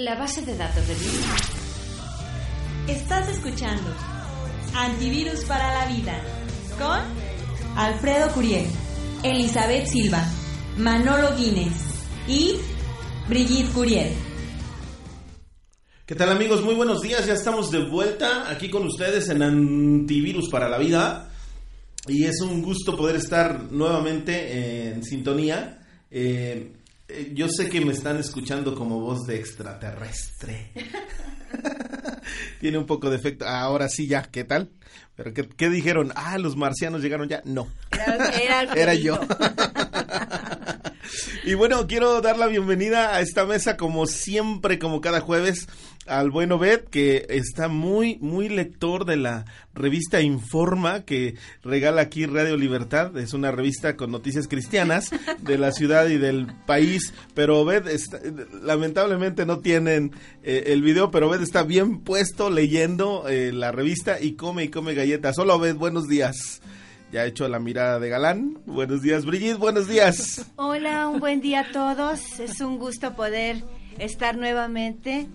La base de datos de virus. Estás escuchando Antivirus para la Vida con Alfredo Curiel, Elizabeth Silva, Manolo Guinness y Brigitte Curiel. ¿Qué tal amigos? Muy buenos días, ya estamos de vuelta aquí con ustedes en Antivirus para la Vida y es un gusto poder estar nuevamente en sintonía. Eh, yo sé que me están escuchando como voz de extraterrestre. Tiene un poco de efecto. Ahora sí, ya, ¿qué tal? ¿Pero qué, dijeron? Ah, los marcianos llegaron ya. No. Era, Era yo. y bueno, quiero dar la bienvenida a esta mesa como siempre, como cada jueves al buen Obed, que está muy, muy lector de la revista Informa, que regala aquí Radio Libertad. Es una revista con noticias cristianas de la ciudad y del país. Pero Obed, lamentablemente no tienen eh, el video, pero Obed está bien puesto leyendo eh, la revista y come y come galletas. Hola Obed, buenos días ya ha hecho la mirada de galán. Buenos días, Brigitte, buenos días. Hola, un buen día a todos. Es un gusto poder estar nuevamente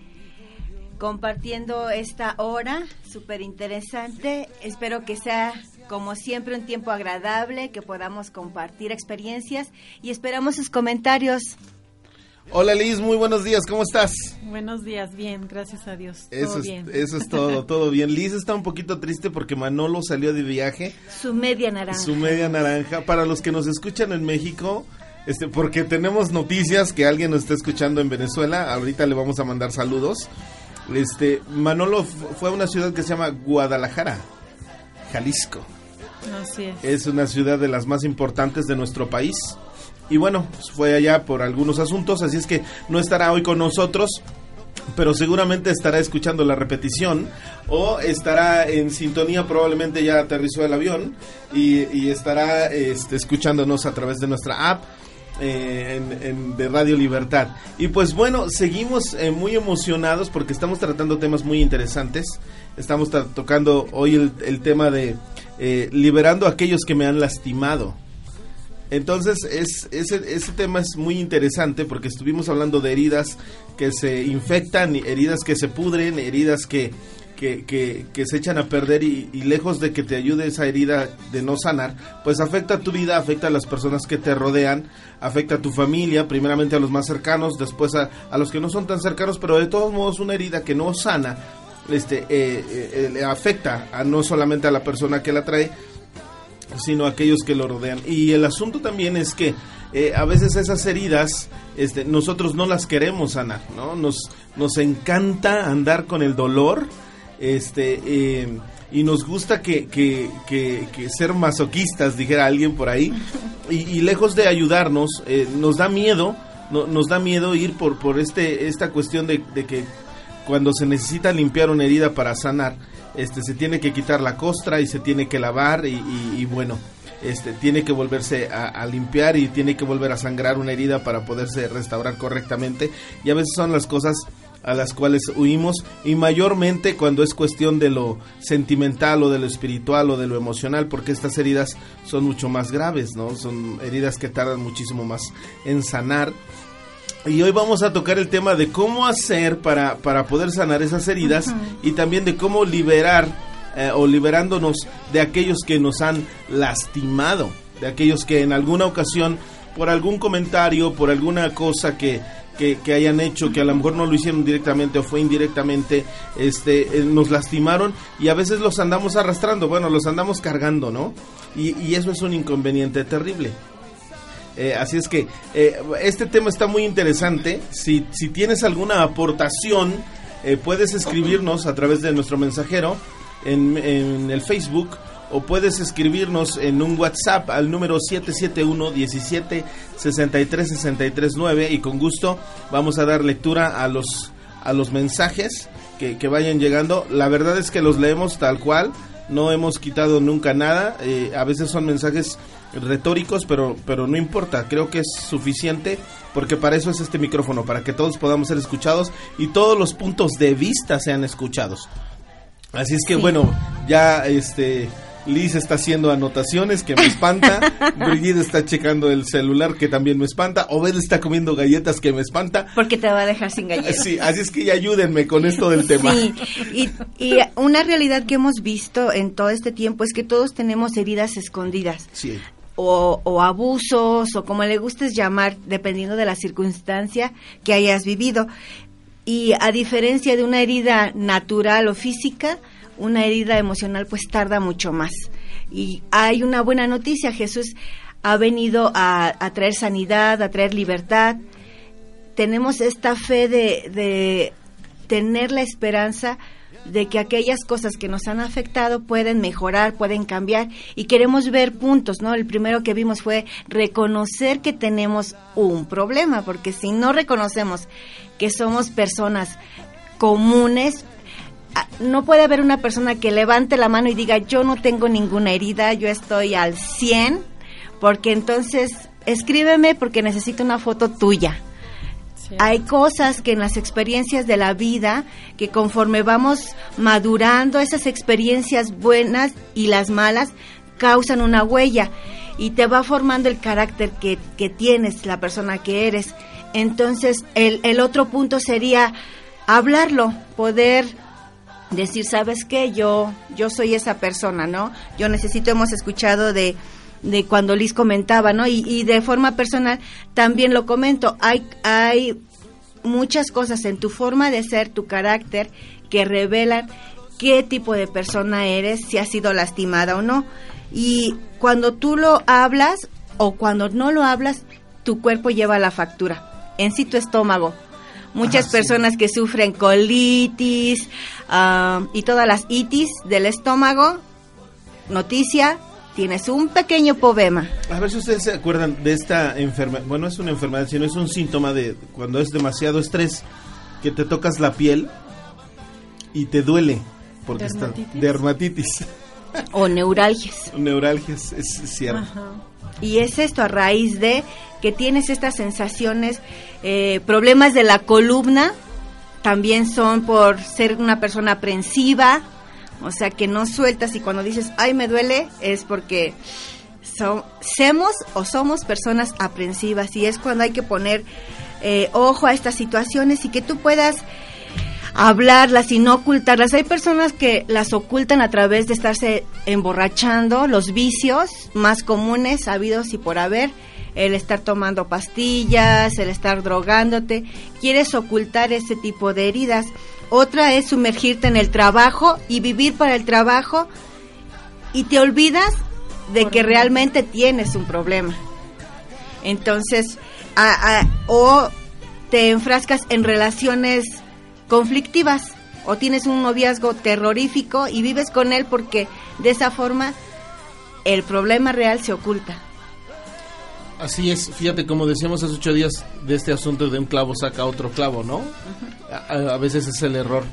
compartiendo esta hora súper interesante. Espero que sea como siempre un tiempo agradable, que podamos compartir experiencias y esperamos sus comentarios. Hola Liz, muy buenos días, ¿cómo estás? Buenos días, bien, gracias a Dios. Eso, es, eso es todo, todo bien. Liz está un poquito triste porque Manolo salió de viaje. Su media naranja. Su media naranja. Para los que nos escuchan en México, este, porque tenemos noticias que alguien nos está escuchando en Venezuela, ahorita le vamos a mandar saludos. Este, Manolo fue a una ciudad que se llama Guadalajara, Jalisco. Así es. Es una ciudad de las más importantes de nuestro país. Y bueno, pues, fue allá por algunos asuntos, así es que no estará hoy con nosotros, pero seguramente estará escuchando la repetición o estará en sintonía, probablemente ya aterrizó el avión y, estará este, escuchándonos a través de nuestra app eh, en, de Radio Libertad. Y pues bueno, seguimos eh, muy emocionados porque estamos tratando temas muy interesantes. Estamos tocando hoy el, tema de eh, liberando a aquellos que me han lastimado. Entonces es, ese, ese tema es muy interesante porque estuvimos hablando de heridas que se infectan, heridas que se pudren, heridas que que, se echan a perder y, lejos de que te ayude esa herida de no sanar, pues afecta a tu vida, afecta a las personas que te rodean, afecta a tu familia, primeramente a los más cercanos, después a, a los que no son tan cercanos, pero de todos modos una herida que no sana, este, eh, eh, eh, afecta a no solamente a la persona que la trae, sino a aquellos que lo rodean. Y el asunto también es que a veces esas heridas este, nosotros no las queremos sanar, ¿no? Nos, nos encanta andar con el dolor, este, eh, y nos gusta que, que, que, ser masoquistas, dijera alguien por ahí, y, lejos de ayudarnos, eh, nos da miedo, nos da miedo ir por, por este, esta cuestión de, que cuando se necesita limpiar una herida para sanar, este, se tiene que quitar la costra y se tiene que lavar y, bueno, este, tiene que volverse a, limpiar y tiene que volver a sangrar una herida para poderse restaurar correctamente. Y a veces son las cosas a las cuales huimos y mayormente cuando es cuestión de lo sentimental o de lo espiritual o de lo emocional porque estas heridas son mucho más graves, ¿no? Son heridas que tardan muchísimo más en sanar. Y hoy vamos a tocar el tema de cómo hacer para, para poder sanar esas heridas y también de cómo liberar eh, o liberándonos de aquellos que nos han lastimado, de aquellos que en alguna ocasión, por algún comentario, por alguna cosa que, que, hayan hecho, que a lo mejor no lo hicieron directamente o fue indirectamente, este, eh, nos lastimaron y a veces los andamos arrastrando, bueno, los andamos cargando, ¿no? Y, eso es un inconveniente terrible. Eh, así es que eh, este tema está muy interesante. Si, si tienes alguna aportación, puedes escribirnos a través de nuestro mensajero en, en el Facebook o puedes escribirnos en un WhatsApp al número 771 17 63 63 9 y con gusto vamos a dar lectura a los a los mensajes que, que vayan llegando. La verdad es que los leemos tal cual, no hemos quitado nunca nada. Eh, a veces son mensajes retóricos, pero, pero no importa, creo que es suficiente porque para eso es este micrófono, para que todos podamos ser escuchados y todos los puntos de vista sean escuchados. Así es que bueno, ya este Liz está haciendo anotaciones que me espanta. Brigitte está checando el celular que también me espanta. Obed está comiendo galletas que me espanta. Porque te va a dejar sin galletas. Sí, así es que ya ayúdenme con esto del tema. Sí, y, y una realidad que hemos visto en todo este tiempo es que todos tenemos heridas escondidas. Sí. O, o, abusos o como le gustes llamar, dependiendo de la circunstancia que hayas vivido. Y a diferencia de una herida natural o física, una herida emocional pues tarda mucho más. Y hay una buena noticia, Jesús ha venido a, traer sanidad, a traer libertad. Tenemos esta fe de, de tener la esperanza de que aquellas cosas que nos han afectado pueden mejorar, pueden cambiar y queremos ver puntos, ¿no? El primero que vimos fue reconocer que tenemos un problema, porque si no reconocemos que somos personas comunes, no puede haber una persona que levante la mano y diga yo no tengo ninguna herida, yo estoy al 100, porque entonces escríbeme porque necesito una foto tuya. Hay cosas que en las experiencias de la vida, que conforme vamos madurando, esas experiencias buenas y las malas causan una huella y te va formando el carácter que, que tienes, la persona que eres. Entonces, el, el otro punto sería hablarlo, poder decir, ¿sabes qué? Yo, yo soy esa persona, ¿no? Yo necesito, hemos escuchado de, de cuando Liz comentaba, ¿no? Y, de forma personal también lo comento, hay, hay muchas cosas en tu forma de ser, tu carácter, que revelan qué tipo de persona eres, si has sido lastimada o no. Y cuando tú lo hablas o cuando no lo hablas, tu cuerpo lleva la factura, en sí tu estómago muchas personas que sufren colitis ah, y todas las itis del estómago. Noticia, tienes un pequeño poema. A ver si ustedes se acuerdan de esta enfermedad. Bueno, es una enfermedad, sino es un síntoma de cuando es demasiado estrés, que te tocas la piel y te duele. Porque ¿Dermatitis? está dermatitis. O neuralgias. neuralgias, es cierto. Y es esto a raíz de que tienes estas sensaciones, eh, problemas de la columna, también son por ser una persona aprensiva, o sea que no sueltas y cuando dices, ay, me duele, es porque somos o somos personas aprensivas. Y es cuando hay que poner eh, ojo a estas situaciones y que tú puedas hablarlas y no ocultarlas. Hay personas que las ocultan a través de estarse emborrachando, los vicios más comunes habidos y por haber, el estar tomando pastillas, el estar drogándote. Quieres ocultar ese tipo de heridas. Otra es sumergirte en el trabajo y vivir para el trabajo y te olvidas de que realmente tienes un problema. Entonces, o te enfrascas en relaciones conflictivas o tienes un noviazgo terrorífico y vives con él porque de esa forma el problema real se oculta. Así es, fíjate, como decíamos hace ocho días de este asunto de un clavo saca otro clavo, ¿no? a, veces es el error,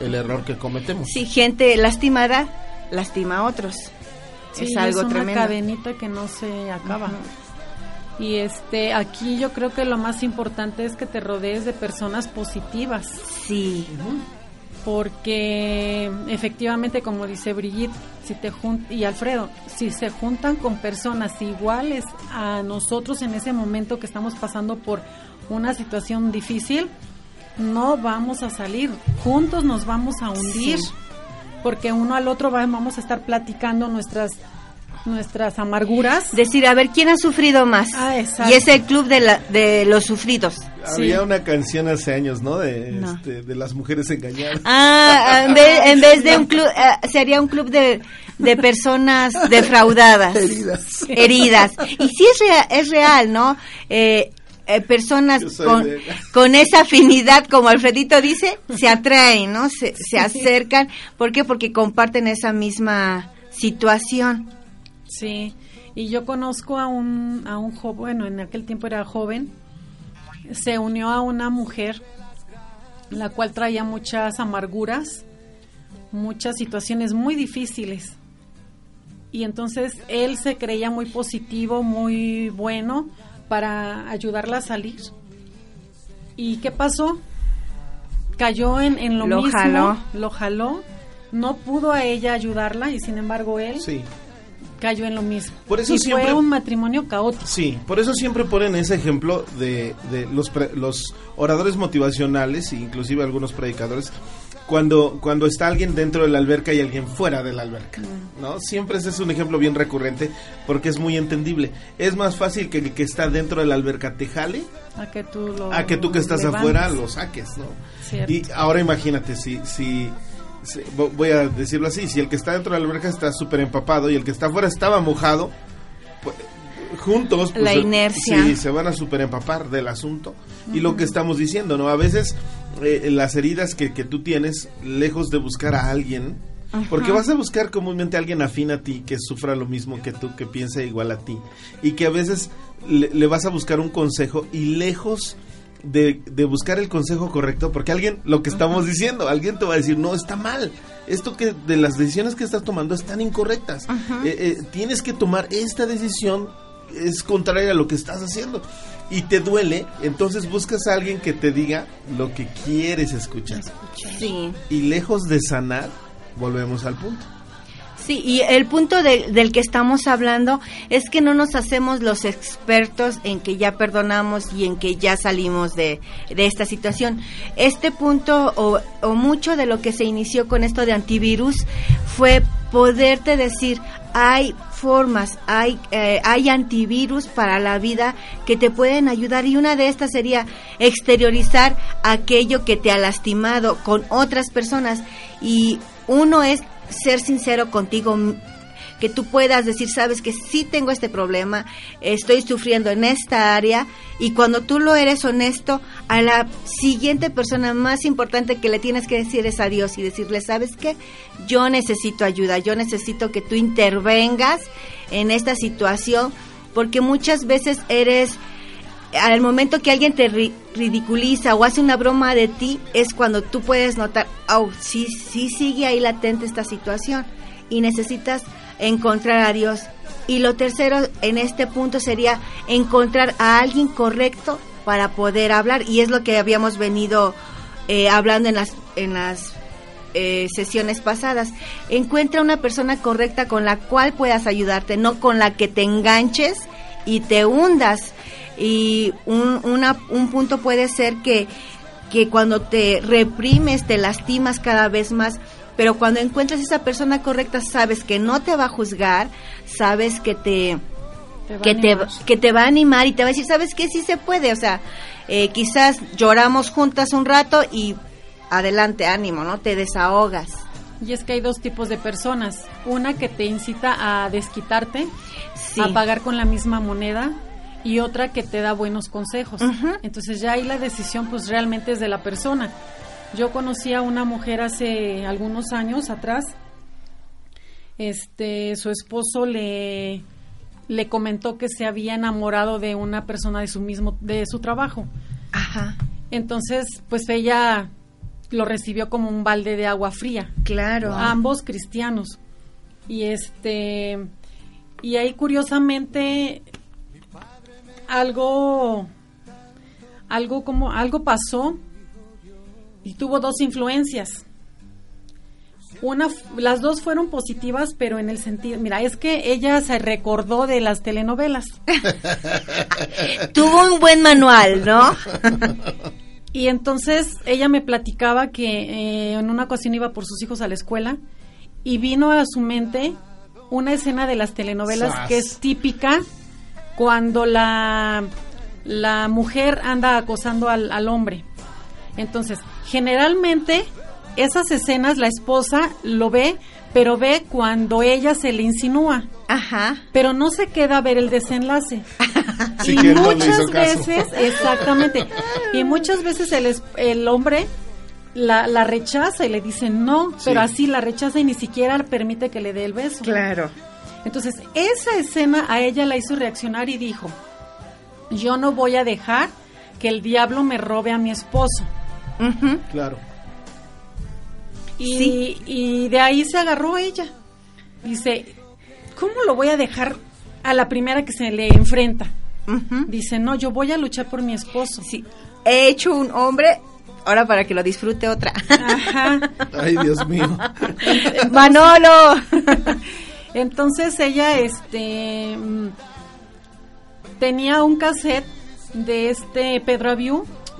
el error que cometemos. Sí, gente lastimada lastima a otros. es algo es una cadenita que no se acaba. Y este, aquí yo creo que lo más importante es que te rodees de personas positivas. Sí. Porque efectivamente, como dice Brigitte, si te y Alfredo, si se juntan con personas iguales a nosotros en ese momento que estamos pasando por una situación difícil, no vamos a salir. Juntos nos vamos a hundir. Porque uno al otro vamos a estar platicando nuestras nuestras amarguras. Decir, a ver, ¿quién ha sufrido más? Ah, y es el club de, la, de los sufridos. Había una canción hace años, ¿no? De, este, de las mujeres engañadas. Ah, en vez, de un club, eh, sería un club de, de personas defraudadas. Heridas. Heridas. Y sí es real, es real ¿no? Eh, eh, personas con, con, esa afinidad, como Alfredito dice, se atraen, ¿no? Se, se acercan. ¿Por qué? Porque comparten esa misma situación. Sí, y yo conozco a un, a un joven, bueno, en aquel tiempo era joven, se unió a una mujer, la cual traía muchas amarguras, muchas situaciones muy difíciles. Y entonces él se creía muy positivo, muy bueno para ayudarla a salir. ¿Y qué pasó? Cayó en, en lo, Lo mismo, jaló. lo jaló, no pudo a ella ayudarla y sin embargo él Sí. Cayó en lo mismo. Por eso y siempre- fue un matrimonio caótico. Sí, por eso siempre ponen ese ejemplo de, de los, pre- los oradores motivacionales e inclusive algunos predicadores cuando, cuando está alguien dentro de la alberca y alguien fuera de la alberca, ¿no? Siempre ese es un ejemplo bien recurrente porque es muy entendible. Es más fácil que el que está dentro de la alberca te jale A que tú lo a que tú que estás levantes. afuera lo saques, ¿no? Cierto. Y ahora imagínate, si, si, voy a decirlo así, si el que está dentro de la alberca está súper empapado y el que está afuera estaba mojado, pues, juntos... pues, La se- inercia. Sí, se van a súper empapar del asunto. Y lo que estamos diciendo, ¿no? A veces eh, las heridas que, que tú tienes, lejos de buscar a alguien... Porque vas a buscar comúnmente a alguien afín a ti, que sufra lo mismo que tú, que piense igual a ti. Y que a veces le, le vas a buscar un consejo y lejos de, de buscar el consejo correcto, porque alguien, lo que estamos diciendo, alguien te va a decir, no, está mal. Esto que de las decisiones que estás tomando están incorrectas. Eh, eh, tienes que tomar esta decisión, es contraria a lo que estás haciendo. Y te duele, entonces buscas a alguien que te diga lo que quieres escuchar. Sí. Y lejos de sanar, volvemos al punto. Sí, y el punto de- del que estamos hablando es que no nos hacemos los expertos en que ya perdonamos y en que ya salimos de, de esta situación. Este punto o, o mucho de lo que se inició con esto de antivirus fue poderte decir, hay formas, hay, eh, hay antivirus para la vida que te pueden ayudar y una de estas sería exteriorizar aquello que te ha lastimado con otras personas y uno es ser sincero contigo que tú puedas decir, sabes que sí tengo este problema, estoy sufriendo en esta área y cuando tú lo eres honesto, a la siguiente persona más importante que le tienes que decir es a Dios y decirle, sabes qué, yo necesito ayuda, yo necesito que tú intervengas en esta situación porque muchas veces eres al momento que alguien te ri- ridiculiza o hace una broma de ti, es cuando tú puedes notar, oh, sí, sí sigue ahí latente esta situación y necesitas encontrar a Dios. Y lo tercero en este punto sería encontrar a alguien correcto para poder hablar y es lo que habíamos venido eh, hablando en las en las eh, sesiones pasadas. Encuentra una persona correcta con la cual puedas ayudarte, no con la que te enganches y te hundas. Y un, una- un punto puede ser que, que cuando te reprimes te lastimas cada vez más, pero cuando encuentras esa persona correcta sabes que no te va a juzgar, sabes que te, Te va a que te, animar. que te va a animar y te va a decir, ¿sabes qué? Sí se puede, o sea, eh, quizás lloramos juntas un rato y adelante, ánimo, ¿no? Te desahogas. Y es que hay dos tipos de personas. Una que te incita a desquitarte, Sí. a pagar con la misma moneda, y otra que te da buenos consejos. Entonces ya ahí la decisión pues realmente es de la persona. Yo conocí a una mujer hace algunos años atrás. Este, su esposo le le comentó que se había enamorado de una persona de su mismo de su trabajo. Ajá, Entonces, pues ella lo recibió como un balde de agua fría. claro. Ambos cristianos. Y este y ahí curiosamente algo algo como algo pasó y tuvo dos influencias. Una, las dos fueron positivas, pero en el sentido, mira, es que ella se recordó de las telenovelas. Tuvo un buen manual, ¿no? Y entonces ella me platicaba que eh, en una ocasión iba por sus hijos a la escuela y vino a su mente una escena de las telenovelas Sas. que es típica cuando la, la mujer anda acosando al, al hombre. Entonces, generalmente esas escenas la esposa lo ve, pero ve cuando ella se le insinúa, Ajá. pero no se queda a ver el desenlace. Sí, y no muchas caso. veces, exactamente, y muchas veces el, es- el hombre la, la rechaza y le dice no, Sí. pero así la rechaza y ni siquiera permite que le dé el beso. Claro. Entonces, esa escena a ella la hizo reaccionar y dijo, yo no voy a dejar que el diablo me robe a mi esposo. Claro. Y, Sí. y de ahí se agarró ella. Dice, ¿cómo lo voy a dejar a la primera que se le enfrenta? Dice, no, yo voy a luchar por mi esposo. Sí. He hecho un hombre, ahora para que lo disfrute otra. Ajá. Ay, Dios mío. Manolo. Entonces ella, este, mm, tenía un cassette de este Pedro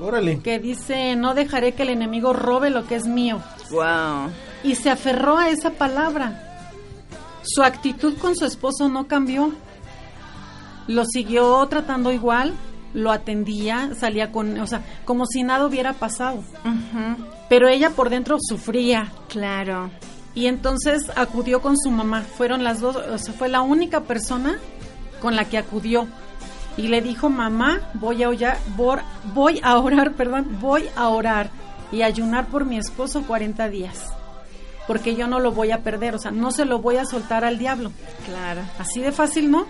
Órale. que dice, no dejaré que el enemigo robe lo que es mío. wow. Y se aferró a esa palabra. Su actitud con su esposo no cambió. Lo siguió tratando igual, lo atendía, salía con, o sea, como si nada hubiera pasado. Pero ella por dentro sufría. Claro. Y entonces acudió con su mamá. Fueron las dos, o sea, fue la única persona con la que acudió. Y le dijo, mamá, voy a orar, voy a orar, perdón, voy a orar y ayunar por mi esposo 40 días. Porque yo no lo voy a perder, o sea, no se lo voy a soltar al diablo. Claro. Así de fácil, ¿no?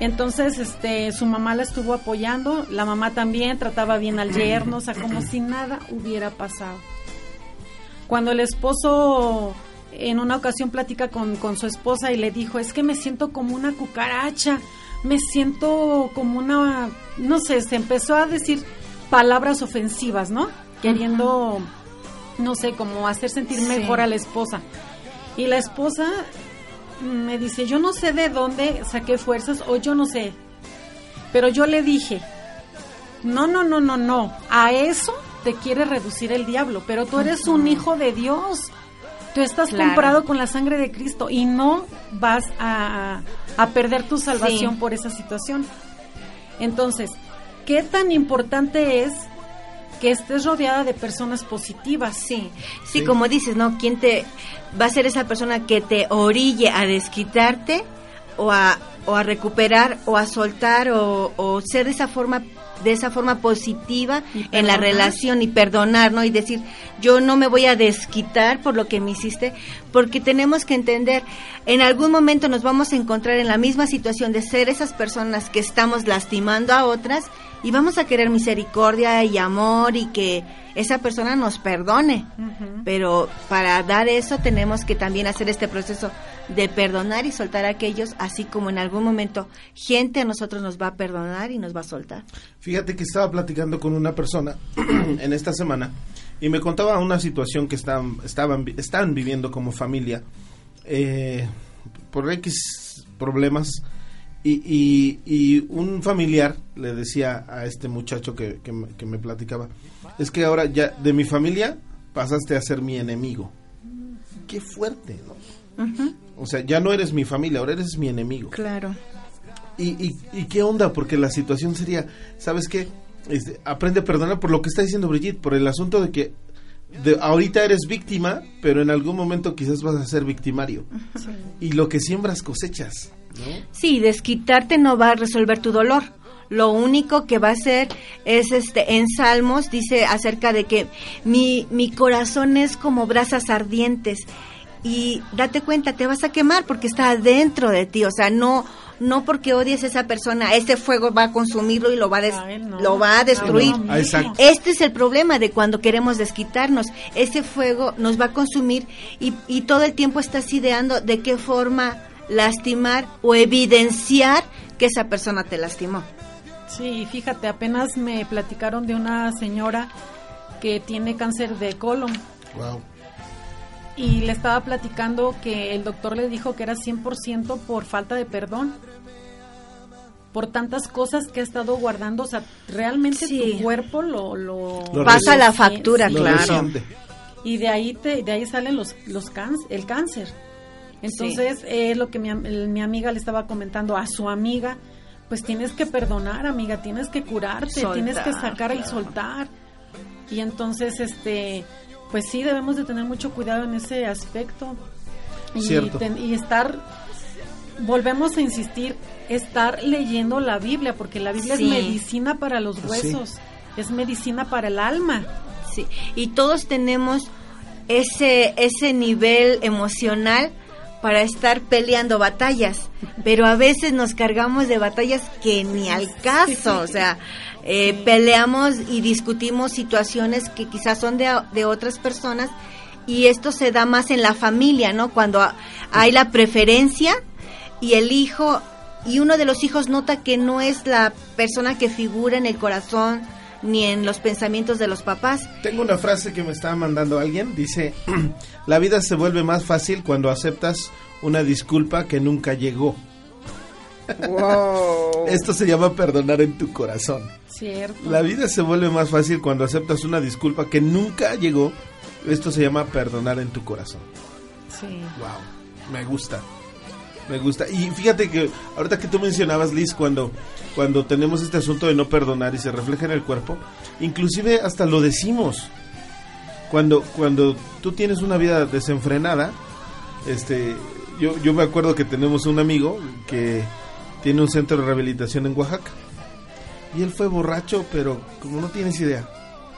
Entonces, este, su mamá la estuvo apoyando, la mamá también trataba bien al yerno, o sea, como si nada hubiera pasado. Cuando el esposo en una ocasión platica con, con su esposa y le dijo, es que me siento como una cucaracha, me siento como una, no sé, se empezó a decir palabras ofensivas, ¿no? Queriendo, no sé, como hacer sentir Sí. mejor a la esposa. Y la esposa me dice, yo no sé de dónde saqué fuerzas o yo no sé, pero yo le dije, no, no, no, no, no, a eso te quiere reducir el diablo, pero tú eres un hijo de Dios, tú estás Claro. comprado con la sangre de Cristo y no vas a, a perder tu salvación Sí. por esa situación. Entonces, ¿qué tan importante es que estés rodeada de personas positivas? Sí, sí, Sí. como dices, ¿no? ¿Quién te va a ser esa persona que te orille a desquitarte o a, o a recuperar o a soltar o, o ser de esa forma de esa forma positiva en la relación y perdonar, ¿no? Y decir, yo no me voy a desquitar por lo que me hiciste, porque tenemos que entender, en algún momento nos vamos a encontrar en la misma situación de ser esas personas que estamos lastimando a otras y vamos a querer misericordia y amor y que esa persona nos perdone. Pero para dar eso tenemos que también hacer este proceso de perdonar y soltar a aquellos, así como en algún momento gente a nosotros nos va a perdonar y nos va a soltar. Fíjate que estaba platicando con una persona en esta semana y me contaba una situación que estaban, estaban, están viviendo como familia eh, por X problemas y, y- y un familiar le decía a este muchacho que, que me- que me platicaba, es que ahora ya de mi familia pasaste a ser mi enemigo. Qué fuerte, ¿no? O sea, ya no eres mi familia, ahora eres mi enemigo. Claro. ¿Y, y, y qué onda? Porque la situación sería, ¿sabes qué? Este, aprende a perdonar por lo que está diciendo Brigitte, por el asunto de que de, ahorita eres víctima, pero en algún momento quizás vas a ser victimario. Y lo que siembras cosechas, ¿no? Sí, desquitarte no va a resolver tu dolor. Lo único que va a hacer es este en Salmos dice acerca de que mi, mi corazón es como brasas ardientes y date cuenta, te vas a quemar porque está adentro de ti, o sea, no no porque odies a esa persona, ese fuego va a consumirlo y lo va a des- Ay, no. lo va a destruir. No, no, exacto. Este es el problema de cuando queremos desquitarnos. Ese fuego nos va a consumir y, y todo el tiempo estás ideando de qué forma lastimar o evidenciar que esa persona te lastimó. Sí, fíjate, apenas me platicaron de una señora que tiene cáncer de colon Wow. y le estaba platicando que el doctor le dijo que era 100% por falta de perdón. Por tantas cosas que ha estado guardando, o sea, realmente Sí. tu cuerpo lo... lo Lo Pasa la factura. Lo claro. y de ahí te, de ahí salen los los cáncer, el cáncer entonces es lo que mi, el- mi amiga le estaba comentando a su amiga pues tienes que perdonar amiga tienes que curarte Soltar, tienes que sacar y claro. soltar y entonces este pues sí debemos de tener mucho cuidado en ese aspecto y, Cierto. ten- y estar volvemos a insistir estar leyendo la Biblia porque la Biblia Sí. es medicina para los Pues sí. huesos es medicina para el alma Sí, y todos tenemos ese, ese nivel emocional para estar peleando batallas, pero a veces nos cargamos de batallas que ni al caso, o sea, eh, peleamos y discutimos situaciones que quizás son de, de otras personas y esto se da más en la familia, ¿no? Cuando ha- hay la preferencia y el hijo y uno de los hijos nota que no es la persona que figura en el corazón ni en los pensamientos de los papás. Tengo una frase que me está mandando alguien. Dice, la vida se vuelve más fácil cuando aceptas una disculpa que nunca llegó. Esto se llama perdonar en tu corazón. Cierto. La vida se vuelve más fácil cuando aceptas una disculpa que nunca llegó. Esto se llama perdonar en tu corazón. Sí. Wow, me gusta. Me gusta. Y fíjate que ahorita que tú mencionabas, Liz, cuando, cuando tenemos este asunto de no perdonar y se refleja en el cuerpo, inclusive hasta lo decimos. Cuando, cuando tú tienes una vida desenfrenada, este, yo, yo me acuerdo que tenemos un amigo que tiene un centro de rehabilitación en Oaxaca. Y él fue borracho, pero como no tienes idea.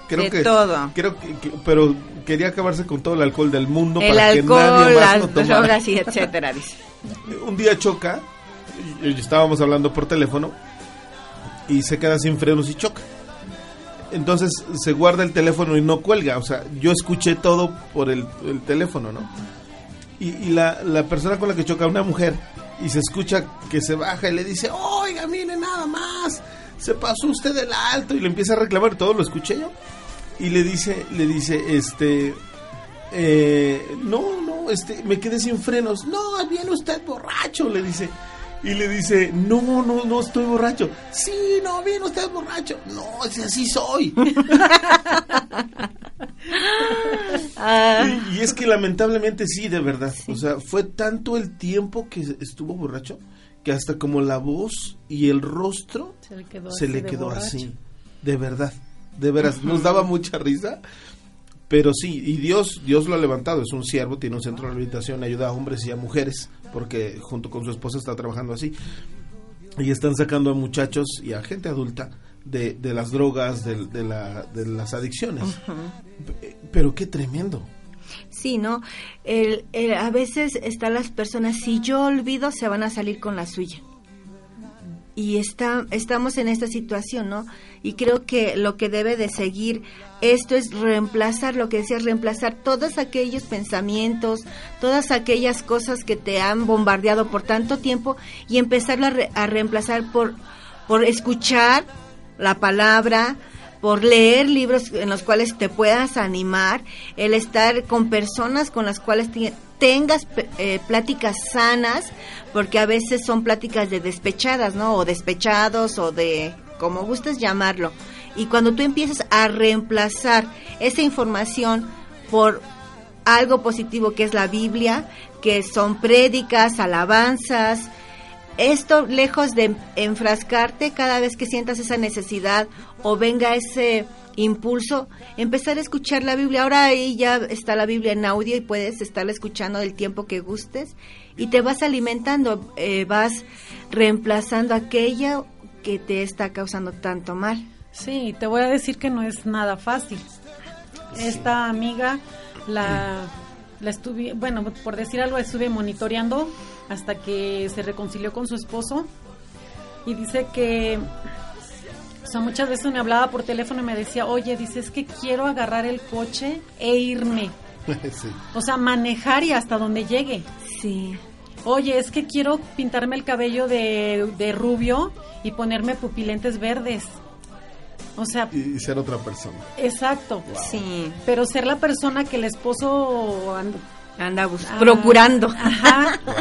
Creo De que, todo. Creo que, que- pero quería acabarse con todo el alcohol del mundo el para que nadie más las tomara. drogas y etcétera, dice. Un día choca, estábamos hablando por teléfono y se queda sin frenos y choca. Entonces se guarda el teléfono y no cuelga. O sea, yo escuché todo por el, el teléfono, ¿no? Y, y la, la persona con la que choca, una mujer, y se escucha que se baja y le dice, oiga, mire nada más, se pasó usted del alto y le empieza a reclamar, todo lo escuché yo. Y le dice, le dice, este, eh, no, no, este, me quedé sin frenos. No, viene usted borracho, le dice. Y le dice, no, no, no estoy borracho. Sí, no, viene usted borracho. No, si así soy. Ah, Y, y es que lamentablemente sí, de verdad. O sea, fue tanto el tiempo que estuvo borracho que hasta como la voz y el rostro Se le quedó, se así le de quedó borracho. así. De verdad, de veras. Nos daba mucha risa. Pero sí, y Dios, Dios lo ha levantado, es un siervo, tiene un centro de rehabilitación, ayuda a hombres y a mujeres, porque junto con su esposa está trabajando así. Y están sacando a muchachos y a gente adulta de, de las drogas, de, de la- de las adicciones. Pero qué tremendo. sí, ¿no? El, el- a veces están las personas, si yo olvido, se van a salir con la suya. Y está, estamos en esta situación, ¿no? Y creo que lo que debe de seguir esto es reemplazar, lo que decías, reemplazar todos aquellos pensamientos, todas aquellas cosas que te han bombardeado por tanto tiempo y empezarlo a, re- a reemplazar por, por escuchar la palabra, por leer libros en los cuales te puedas animar, el estar con personas con las cuales te- tengas eh, pláticas sanas, porque a veces son pláticas de despechadas, ¿no? O despechados o de como gustes llamarlo. Y cuando tú empiezas a reemplazar esa información por algo positivo que es la Biblia, que son prédicas, alabanzas, esto lejos de enfrascarte cada vez que sientas esa necesidad o venga ese impulso, empezar a escuchar la Biblia. Ahora ahí ya está la Biblia en audio y puedes estarla escuchando del tiempo que gustes y te vas alimentando, eh, vas reemplazando aquello que te está causando tanto mal. Sí, te voy a decir que no es nada fácil. Esta amiga la, la estuve, bueno, por decir algo, estuve monitoreando hasta que se reconcilió con su esposo y dice que, o sea, muchas veces me hablaba por teléfono y me decía, oye, dice, es que quiero agarrar el coche e irme. sí. O sea, manejar y hasta donde llegue. Sí. Oye, es que quiero pintarme el cabello de, de rubio y ponerme pupilentes verdes. O sea, Y ser otra persona. exacto. Sí, Pero ser la persona que el esposo and- anda ah, procurando. Ajá. Wow.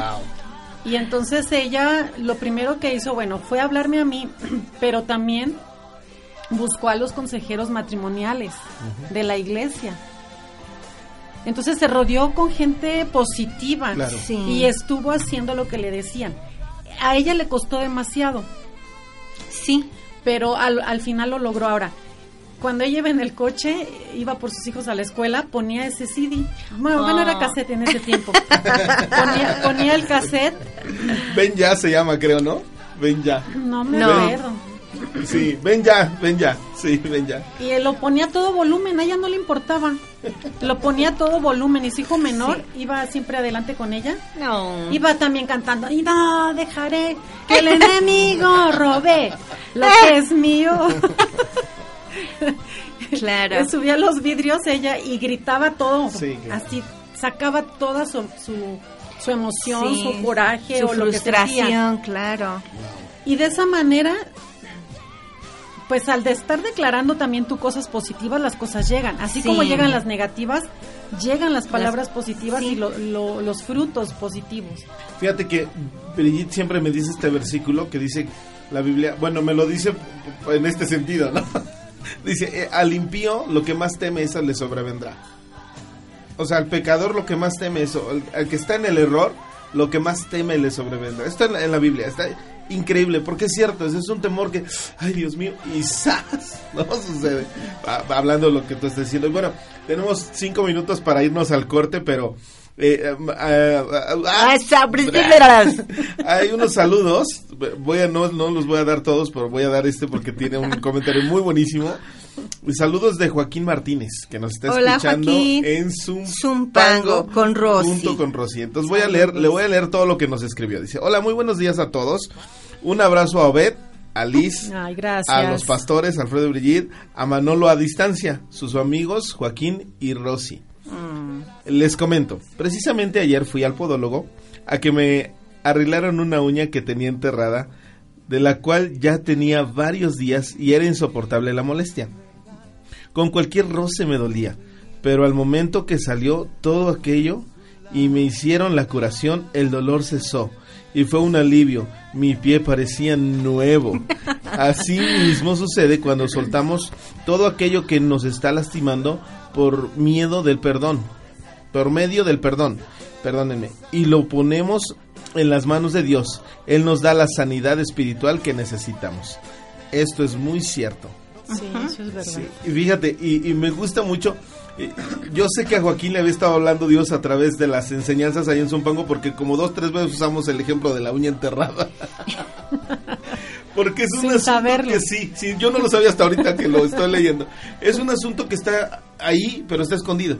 Y entonces ella lo primero que hizo, bueno, fue hablarme a mí, pero también buscó a los consejeros matrimoniales de la iglesia. Entonces se rodeó con gente positiva Claro. Sí. y estuvo haciendo lo que le decían. A ella le costó demasiado, Sí, pero al, al final lo logró ahora. Cuando ella iba en el coche, iba por sus hijos a la escuela, ponía ese CD. Bueno, bueno, era Ah. cassette en ese tiempo. ponía, ponía el cassette, Ven ya se llama, creo, ¿no? Ven ya. no me No. acuerdo. Sí, ven ya, ven ya. Sí, ven ya. Y él lo ponía a todo volumen, a ella no le importaba. Lo ponía a todo volumen y su hijo menor iba siempre adelante con ella. No. Iba también cantando, y no dejaré que el enemigo robe lo que es mío. Claro. Le subía los vidrios ella y gritaba todo, Sí, claro. así sacaba toda su, su, su emoción, Sí, su coraje su o lo que sentía. frustración, claro. Y de esa manera, pues al de estar declarando también tú cosas positivas, las cosas llegan. Así Sí. como llegan las negativas, llegan las palabras positivas sí. y lo- lo- los frutos positivos. Fíjate que Brigitte siempre me dice este versículo que dice la Biblia, bueno, me lo dice en este sentido, ¿no? Dice, eh, al impío lo que más teme eso le sobrevendrá. O sea, al pecador lo que más teme eso, al, al que está en el error, lo que más teme le sobrevendrá. Está en la, en la Biblia, está increíble, porque es cierto, ese es un temor que, ay Dios mío, y ¡zas! no sucede. Ah, hablando de lo que tú estás diciendo. Y bueno, tenemos cinco minutos para irnos al corte, pero... eh, ah, ah, ah, Ah, principios. hay unos saludos, voy a no, no los voy a dar todos, pero voy a dar este porque tiene un comentario muy buenísimo. Saludos de Joaquín Martínez, que nos está Hola, escuchando Joaquín. en Zumpango Zumpango, con Rosy. Junto con Rosy. Entonces voy a leer, le voy a leer todo lo que nos escribió. Dice, hola, muy buenos días a todos. Un abrazo a Obed, a Liz, Ay, a los pastores, Alfredo y Brigitte, a Manolo a distancia, sus amigos Joaquín y Rosy. Mm. Les comento, precisamente ayer fui al podólogo a que me arreglaron una uña que tenía enterrada, de la cual ya tenía varios días y era insoportable la molestia. Con cualquier roce me dolía, pero al momento que salió todo aquello y me hicieron la curación, el dolor cesó y fue un alivio. Mi pie parecía nuevo. Así mismo sucede cuando soltamos todo aquello que nos está lastimando por miedo del perdón, por medio del perdón, perdónenme, y lo ponemos en las manos de Dios. Él nos da la sanidad espiritual que necesitamos. Esto es muy cierto. Sí, eso es verdad. Sí, y fíjate, y, y me gusta mucho. eh, Yo sé que a Joaquín le había estado hablando Dios a través de las enseñanzas ahí en Zumpango, porque como dos, tres veces usamos el ejemplo de la uña enterrada. porque es un Sin asunto saberlo. que sí, sí, yo no lo sabía hasta ahorita que lo estoy leyendo. Es un asunto que está ahí, pero está escondido.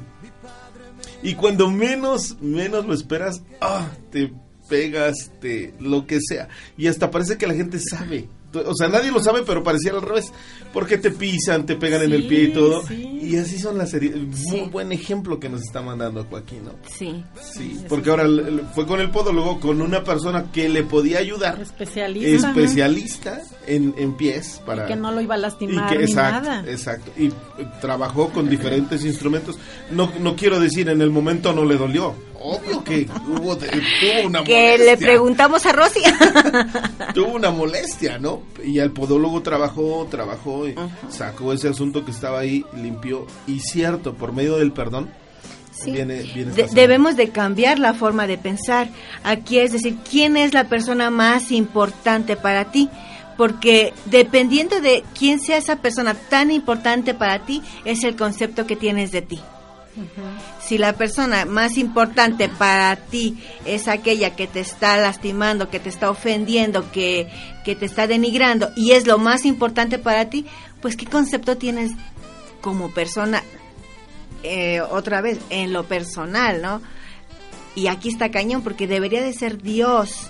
Y cuando menos, menos lo esperas, ah, te pegas, te, lo que sea. Y hasta parece que la gente sabe. O sea, nadie lo sabe, pero pareciera al revés. Porque te pisan, te pegan en el pie y todo. sí. Y así son las heridas. Muy Sí. buen ejemplo que nos está mandando Joaquín, ¿no? Sí. Sí, porque ahora fue con el podólogo, con una persona que le podía ayudar, Especialista. especialista en, en pies, para... Y que no lo iba a Y lastimar ni exacto, nada. exacto. Y eh, trabajó con diferentes instrumentos. No, no quiero decir, en el momento no le dolió. Obvio que hubo, tuvo una Que molestia. le preguntamos a Rosy. Tuvo una molestia, ¿no? Y el podólogo trabajó, trabajó, y sacó ese asunto que estaba ahí, limpió. Y cierto, por medio del perdón, Sí. viene, viene De- esta debemos de cambiar la forma de pensar. Aquí es decir, ¿quién es la persona más importante para ti? Porque dependiendo de quién sea esa persona tan importante para ti, es el concepto que tienes de ti. Si la persona más importante para ti es aquella que te está lastimando, que te está ofendiendo, que, que te está denigrando y es lo más importante para ti, pues ¿qué concepto tienes como persona eh, otra vez en lo personal, ¿no? Y aquí está cañón porque debería de ser Dios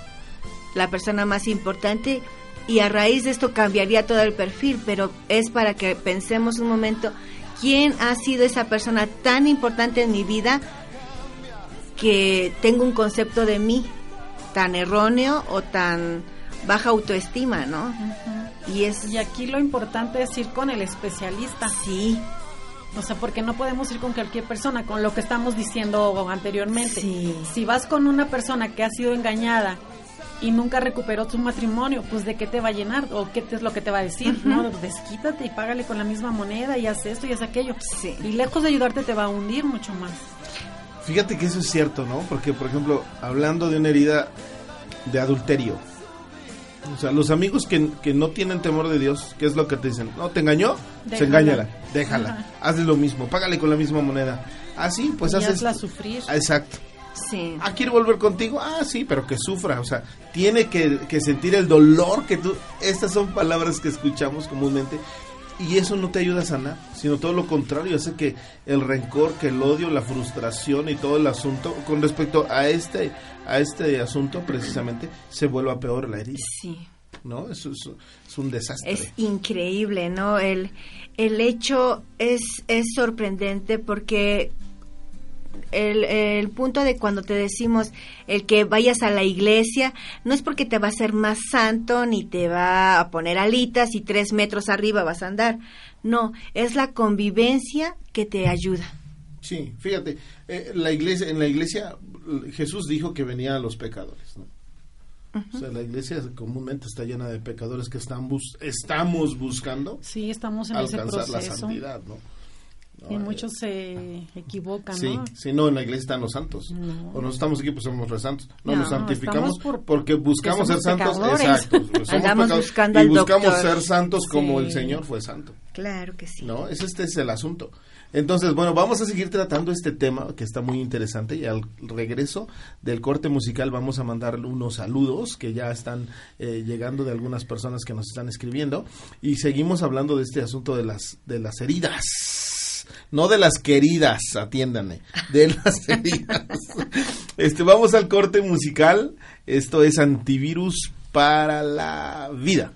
la persona más importante y a raíz de esto cambiaría todo el perfil, pero es para que pensemos un momento quién ha sido esa persona tan importante en mi vida que tengo un concepto de mí tan erróneo o tan baja autoestima, ¿no? Y es Y aquí lo importante es ir con el especialista. sí, O sea, porque no podemos ir con cualquier persona, con lo que estamos diciendo anteriormente. Sí. Si vas con una persona que ha sido engañada y nunca recuperó su matrimonio, pues de qué te va a llenar o qué te- es lo que te va a decir, ¿no? Desquítate y págale con la misma moneda y haz esto y haz aquello. Sí. Y lejos de ayudarte te va a hundir mucho más. Fíjate que eso es cierto, ¿no? Porque, por ejemplo, hablando de una herida de adulterio, o sea, los amigos que, que no tienen temor de Dios, ¿qué es lo que te dicen? No, ¿te engañó? Se Déjala. engáñala, déjala, Ajá. hazle lo mismo, págale con la misma moneda. Ah, sí, pues y haces... hazla sufrir. Ah, Exacto. Sí. Ah, quiere volver contigo. Ah, sí, pero que sufra. O sea, tiene que, que sentir el dolor que tú. Estas son palabras que escuchamos comúnmente. Y eso no te ayuda a sanar, sino todo lo contrario, hace que el rencor, que el odio, la frustración y todo el asunto con respecto a este a este asunto precisamente se vuelva peor la herida, Sí. ¿no? Eso es, es un desastre. Es increíble, ¿no? El, el hecho es, es sorprendente porque el, el punto de cuando te decimos el que vayas a la iglesia no es porque te va a hacer más santo ni te va a poner alitas y tres metros arriba vas a andar. No, es la convivencia que te ayuda. Sí, fíjate, eh, la iglesia, en la iglesia Jesús dijo que venía a los pecadores, ¿no? O sea, la iglesia comúnmente está llena de pecadores que están bus estamos buscando Sí, estamos en ese alcanzar la santidad, ¿no? Y muchos se equivocan, Sí, ¿no? sí, no, en la iglesia están los santos. No. O no estamos aquí, pues somos los santos. No, No, nos santificamos por- porque buscamos ser santos. Exacto. Andamos buscando y al buscamos doctor. ser santos como Sí. el Señor fue santo. Claro que sí. ¿No? Ese este es el asunto. Entonces, bueno, vamos a seguir tratando este tema que está muy interesante y al regreso del corte musical vamos a mandarle unos saludos que ya están eh, llegando de algunas personas que nos están escribiendo y seguimos hablando de este asunto de las de las heridas. No de las queridas, atiéndanme, de las heridas. Este, vamos al corte musical. Esto es antivirus para la vida.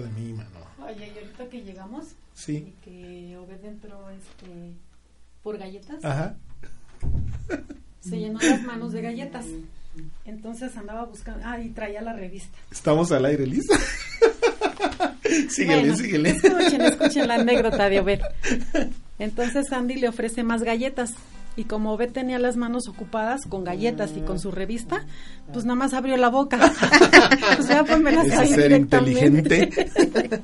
De mí, mano. Oye, y ahorita que llegamos Sí. y que Obed entró este, por galletas, Ajá. se llenó las manos de galletas. Entonces andaba buscando, ah, y traía la revista. Estamos al aire, Liz. síguele, Bueno, síguele. Escuchen, escuchen la anécdota de Obed. Entonces Andy le ofrece más galletas. Y como Obed tenía las manos ocupadas con galletas y con su revista, pues nada más abrió la boca. o sea, pues me las ahí ser inteligente.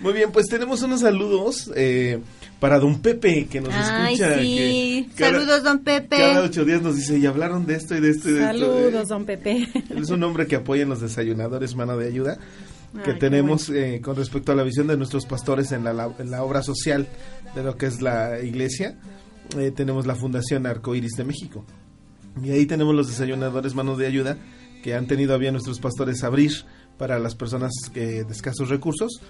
Muy bien, pues tenemos unos saludos eh, para don Pepe que nos Ay, escucha. sí. que cada- Saludos, don Pepe. Cada ocho días nos dice, y hablaron de esto y de esto y de Saludos, esto. don Pepe. Él es un hombre que apoya en los desayunadores, mano de ayuda, que Ay, tenemos eh, con respecto a la visión de nuestros pastores en la, la- en la obra social de lo que es la iglesia. Eh, tenemos la Fundación Arcoiris de México. Y ahí tenemos los desayunadores manos de ayuda que han tenido a bien nuestros pastores abrir para las personas que, de escasos recursos.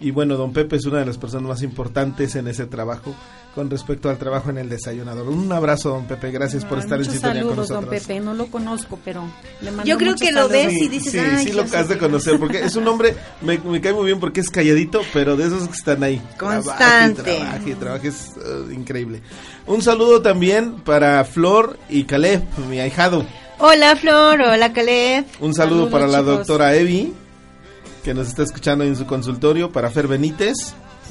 Y bueno, don Pepe es una de las personas más importantes en ese trabajo con respecto al trabajo en el desayunador. Un abrazo, don Pepe, gracias por Ay, estar en sintonía con saludos, don nosotros. Pepe. No lo conozco, pero le mando Yo creo que lo saludos. ves y dices, sí, "Ay, sí lo has de conocer, porque es un hombre, me, me cae muy bien porque es calladito, pero de esos que están ahí. Constante. Trabaja y trabaja, es uh, increíble. Un saludo también para Flor y Caleb, mi ahijado. Hola, Flor. Hola, Caleb. Un saludo Saludos, para la chicos. doctora Evi, que nos está escuchando en su consultorio, para Fer Benítez,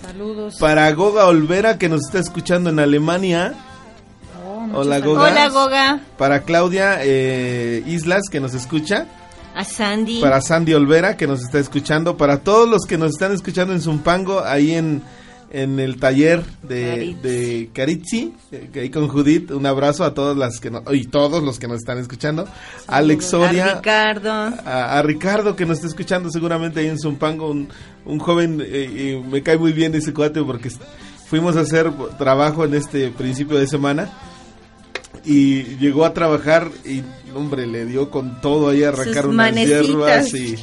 Saludos. para Goga Olvera, que nos está escuchando en Alemania, Oh, Hola. Goga. Hola, Goga. para Claudia eh, Islas, que nos escucha, A Sandy. para Sandy Olvera que nos está escuchando, para todos los que nos están escuchando en Zumpango, ahí en, en el taller de, de Caritzi, eh, que ahí con Judith, un abrazo a todas las que no- y todos los que nos están escuchando, Alex A Ricardo. a, a Ricardo que nos está escuchando seguramente ahí en Zumpango, un, un joven, eh, y me cae muy bien ese cuate porque fuimos a hacer trabajo en este principio de semana y llegó a trabajar y hombre le dio con todo ahí a arrancar Sus unas manecitas. hierbas y,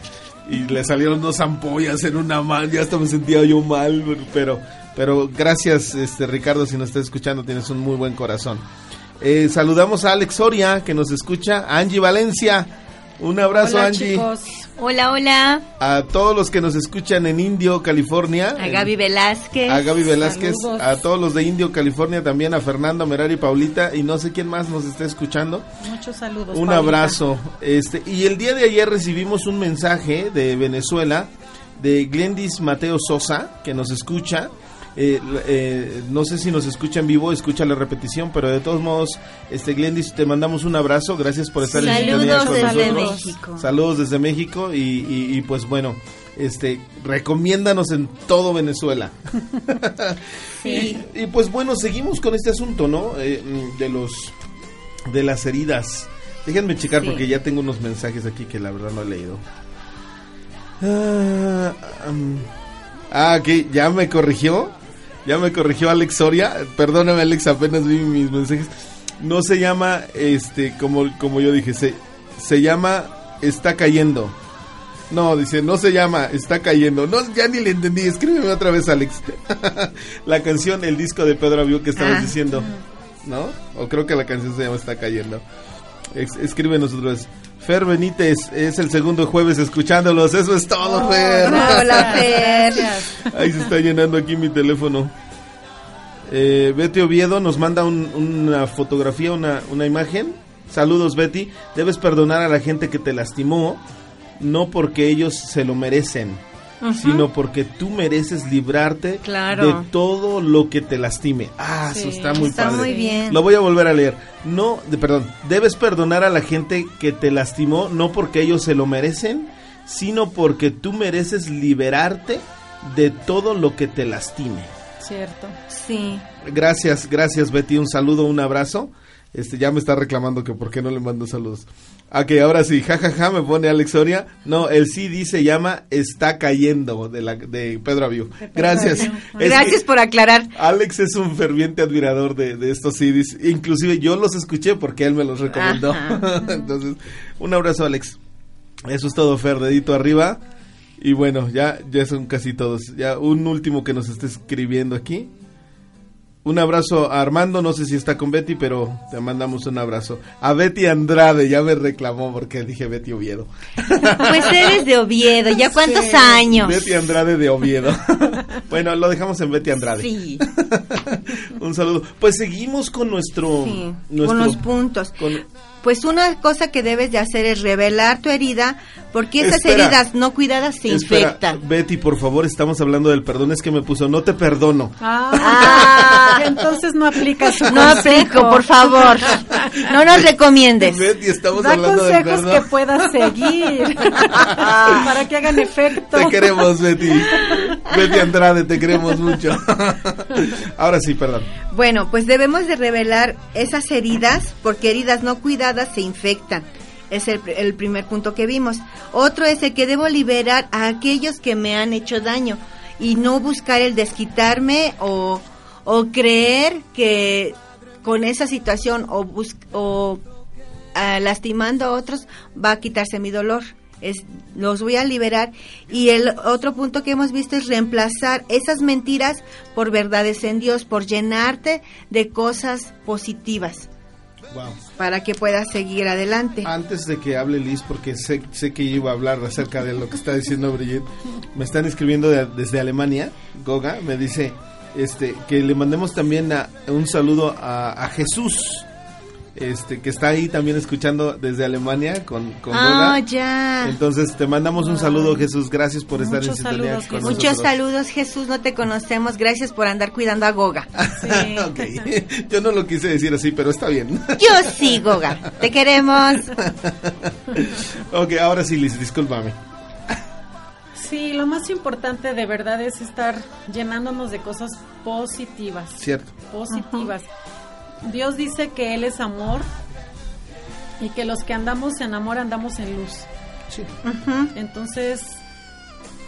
y le salieron dos ampollas en una mano ya hasta me sentía yo mal pero pero gracias este Ricardo si nos está escuchando tienes un muy buen corazón Eh, saludamos a Alex Soria que nos escucha a Angie Valencia un abrazo Hola, Angie chicos. Hola, hola. a todos los que nos escuchan en Indio California A en- Gaby Velázquez. a Gaby Velázquez, Saludos. a todos los de Indio, California, también a Fernando, Merari, Paulita y no sé quién más nos está escuchando. Muchos saludos. Un Paulita. abrazo. Este, y el día de ayer recibimos un mensaje de Venezuela de Glendis Mateo Sosa, que nos escucha. Eh, eh, no sé si nos escucha en vivo, escucha la repetición, pero de todos modos, este Glendis, te mandamos un abrazo, gracias por estar en sintonía Saludos con desde nosotros. México. Saludos desde México y, y- y, pues bueno, este, recomiéndanos en todo Venezuela. Sí. Y, y, pues bueno, seguimos con este asunto, ¿no? Eh, de los de las heridas. Déjenme checar Sí. porque ya tengo unos mensajes aquí que la verdad no he leído. Ah, um, ah, que ya me corrigió. Ya me corrigió Alex Soria. Perdóname, Alex, apenas vi mis mensajes. No se llama, este, como, como yo dije, se, se llama Está cayendo. No, dice, no se llama, está cayendo. No, ya ni le entendí. Escríbeme otra vez, Alex. la canción, el disco de Pedro Abiu que estabas Ah. diciendo. ¿No? O creo que la canción se llama Está cayendo. Es- escríbenos otra vez. Fer Benítez es el segundo jueves escuchándolos. Eso es todo, Fer. Hola, Fer. Ahí se está llenando aquí mi teléfono. Eh, Betty Oviedo nos manda un- una fotografía, una, una imagen. Saludos, Betty. Debes perdonar a la gente que te lastimó, no porque ellos se lo merecen, sino porque tú mereces librarte Claro. de todo lo que te lastime. Ah, eso está muy Está padre. muy bien. Lo voy a volver a leer. No, de, perdón, debes perdonar a la gente que te lastimó, no porque ellos se lo merecen, sino porque tú mereces liberarte de todo lo que te lastime. Cierto. Sí. Gracias, gracias Betty, un saludo, un abrazo. Este ya me está reclamando que por qué no le mando saludos. Ok, ahora sí, jajaja, me pone Alex Soria. No, el CD se llama Está cayendo de la de Pedro Abiu. Gracias. Gracias por aclarar. Alex es un ferviente admirador de, de estos CDs. Inclusive yo los escuché porque él me los recomendó. Entonces, un abrazo Alex. Eso es todo, Fer, dedito arriba. Y bueno, ya, ya son casi todos. Ya un último que nos esté escribiendo aquí. Un abrazo a Armando, no sé si está con Betty, pero te mandamos un abrazo. A Betty Andrade, ya me reclamó porque dije Betty Oviedo. Pues eres de Oviedo, ¿ya cuántos años? Betty Andrade de Oviedo. bueno, lo dejamos en Betty Andrade. Sí, un saludo. Pues seguimos con nuestro... sí, nuestro- con los puntos. con- Pues una cosa que debes de hacer es revelar tu herida, porque esas Espera. heridas no cuidadas se Espera, infectan. Betty, por favor, estamos hablando del perdón. Es que me puso, no te perdono. Ah, entonces no aplica su No aplico, por favor. No nos recomiendes. Betty, estamos Da hablando del consejos perdón. que puedas seguir para que hagan efecto. Te queremos, Betty. Betty Andrade, te queremos mucho. Ahora sí, perdón. Bueno, pues debemos de revelar esas heridas, porque heridas no cuidadas se infectan. Es el, el primer punto que vimos. Otro es el que debo liberar a aquellos que me han hecho daño y no buscar el desquitarme o, o creer que con esa situación o, bus- o ah, lastimando a otros va a quitarse mi dolor. Es, los voy a liberar. Y el otro punto que hemos visto es reemplazar esas mentiras por verdades en Dios, por llenarte de cosas positivas Wow. para que puedas seguir adelante. Antes de que hable Liz, porque sé, sé que iba a hablar acerca de lo que está diciendo Brigitte, me están escribiendo de- desde Alemania, Goga, me dice este que le mandemos también a- un saludo a, a Jesús, este que está ahí también escuchando desde Alemania con, con Ah, Goga. ya. Entonces te mandamos un saludo, Jesús, gracias por estar en sintonía saludos, con. Muchos nosotros. saludos, Jesús, no te conocemos. Gracias por andar cuidando a Goga. Sí. Yo no lo quise decir así, pero está bien. Yo sí, Goga. Te queremos. ok, ahora sí, Liz, discúlpame. Sí, lo más importante de verdad es estar llenándonos de cosas positivas. Cierto. Positivas. Dios dice que Él es amor y que los que andamos en amor andamos en luz. Sí. Entonces,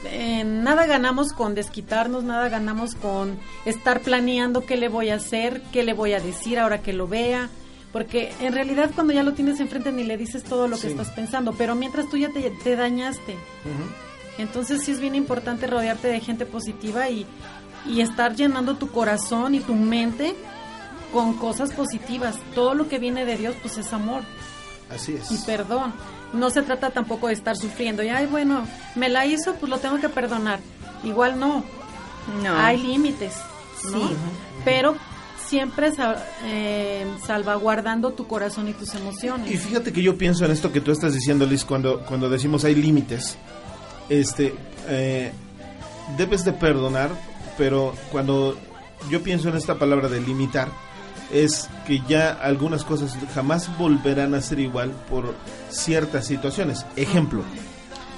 eh, nada ganamos con desquitarnos, nada ganamos con estar planeando qué le voy a hacer, qué le voy a decir ahora que lo vea. Porque en realidad cuando ya lo tienes enfrente ni le dices todo lo que estás pensando, pero mientras tú ya te, te dañaste. Entonces sí es bien importante rodearte de gente positiva y, y estar llenando tu corazón y tu mente con cosas positivas. Todo lo que viene de Dios pues es amor Así es. y perdón. No se trata tampoco de estar sufriendo y, ay, bueno, me la hizo, pues lo tengo que perdonar. Igual no, No. hay límites, ¿no? Sí. Pero siempre eh, salvaguardando tu corazón y tus emociones. Y fíjate que yo pienso en esto que tú estás diciendo, Liz, cuando, cuando decimos hay límites. Este, eh, debes de perdonar, pero cuando yo pienso en esta palabra de limitar, es que ya algunas cosas jamás volverán a ser igual por ciertas situaciones. Ejemplo,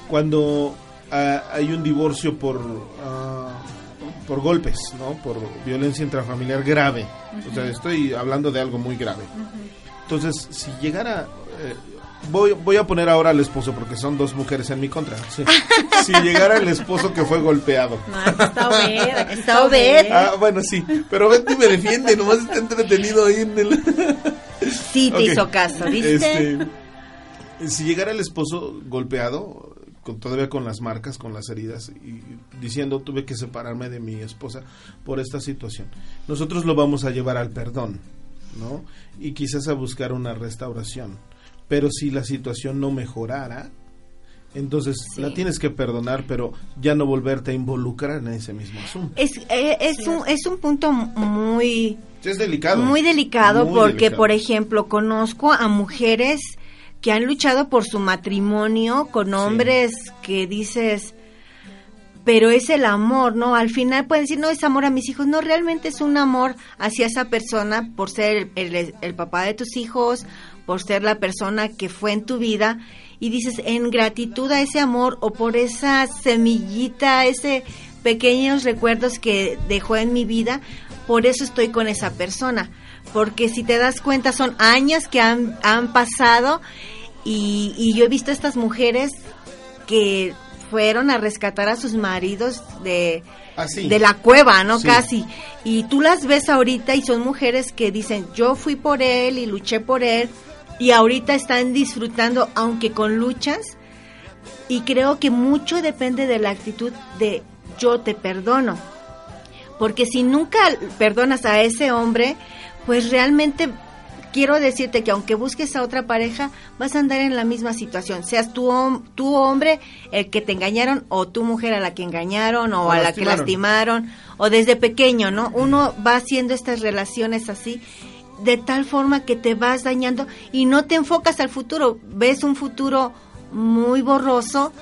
cuando ah, hay un divorcio por ah, por golpes, ¿no? Por violencia intrafamiliar grave. O sea, estoy hablando de algo muy grave. Entonces, si llegara... eh, voy, voy a poner ahora al esposo porque son dos mujeres en mi contra. Sí. si llegara el esposo que fue golpeado. Está Obed, Está Obed. Ah, bueno, sí. Pero Betty me defiende, nomás está entretenido ahí en el... Sí, te hizo caso, ¿viste? Este, si llegara el esposo golpeado, con, todavía con las marcas, con las heridas, y diciendo tuve que separarme de mi esposa por esta situación, nosotros lo vamos a llevar al perdón, ¿no? Y quizás a buscar una restauración. Pero si la situación no mejorara, entonces la tienes que perdonar, pero ya no volverte a involucrar en ese mismo asunto. Es, eh, es, un, es un punto muy, es delicado. muy delicado Muy porque, delicado. por ejemplo, conozco a mujeres que han luchado por su matrimonio con hombres que dices, pero es el amor, ¿no? Al final pueden decir, no es amor a mis hijos, no, realmente es un amor hacia esa persona por ser el, el- el papá de tus hijos, por ser la persona que fue en tu vida, y dices, en gratitud a ese amor o por esa semillita, ese pequeños recuerdos que dejó en mi vida, por eso estoy con esa persona. Porque si te das cuenta, son años que han, han pasado y, y yo he visto a estas mujeres que fueron a rescatar a sus maridos de, Así. de la cueva, ¿no? Sí. Casi. Y tú las ves ahorita y son mujeres que dicen, yo fui por él y luché por él y ahorita están disfrutando, aunque con luchas. Y creo que mucho depende de la actitud de yo te perdono. Porque si nunca perdonas a ese hombre, pues realmente quiero decirte que aunque busques a otra pareja, vas a andar en la misma situación. Seas tu, tu hombre el que te engañaron o tu mujer a la que engañaron o, O a la que lastimaron o desde pequeño, ¿no? Uno va haciendo estas relaciones así de tal forma que te vas dañando y no te enfocas al futuro. Ves un futuro muy borroso,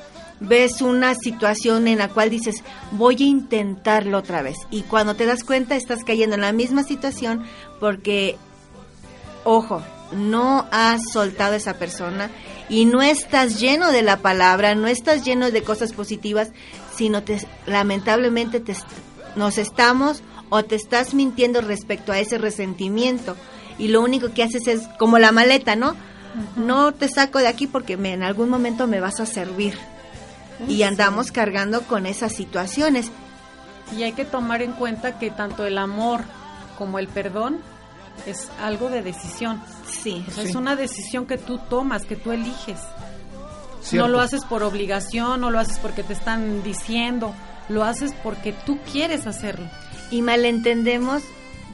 ves una situación en la cual dices, voy a intentarlo otra vez. Y cuando te das cuenta estás cayendo en la misma situación porque ojo, no has soltado a esa persona y no estás lleno de la palabra, no estás lleno de cosas positivas, sino te, lamentablemente te, nos estamos o te estás mintiendo respecto a ese resentimiento y lo único que haces es como la maleta, ¿no? No te saco de aquí porque me- en algún momento me vas a servir. Y andamos cargando con esas situaciones. Y hay que tomar en cuenta que tanto el amor como el perdón es algo de decisión. Sí. O sea, Sí. es una decisión que tú tomas, que tú eliges. Cierto. No lo haces por obligación, no lo haces porque te están diciendo, lo haces porque tú quieres hacerlo. Y malentendemos,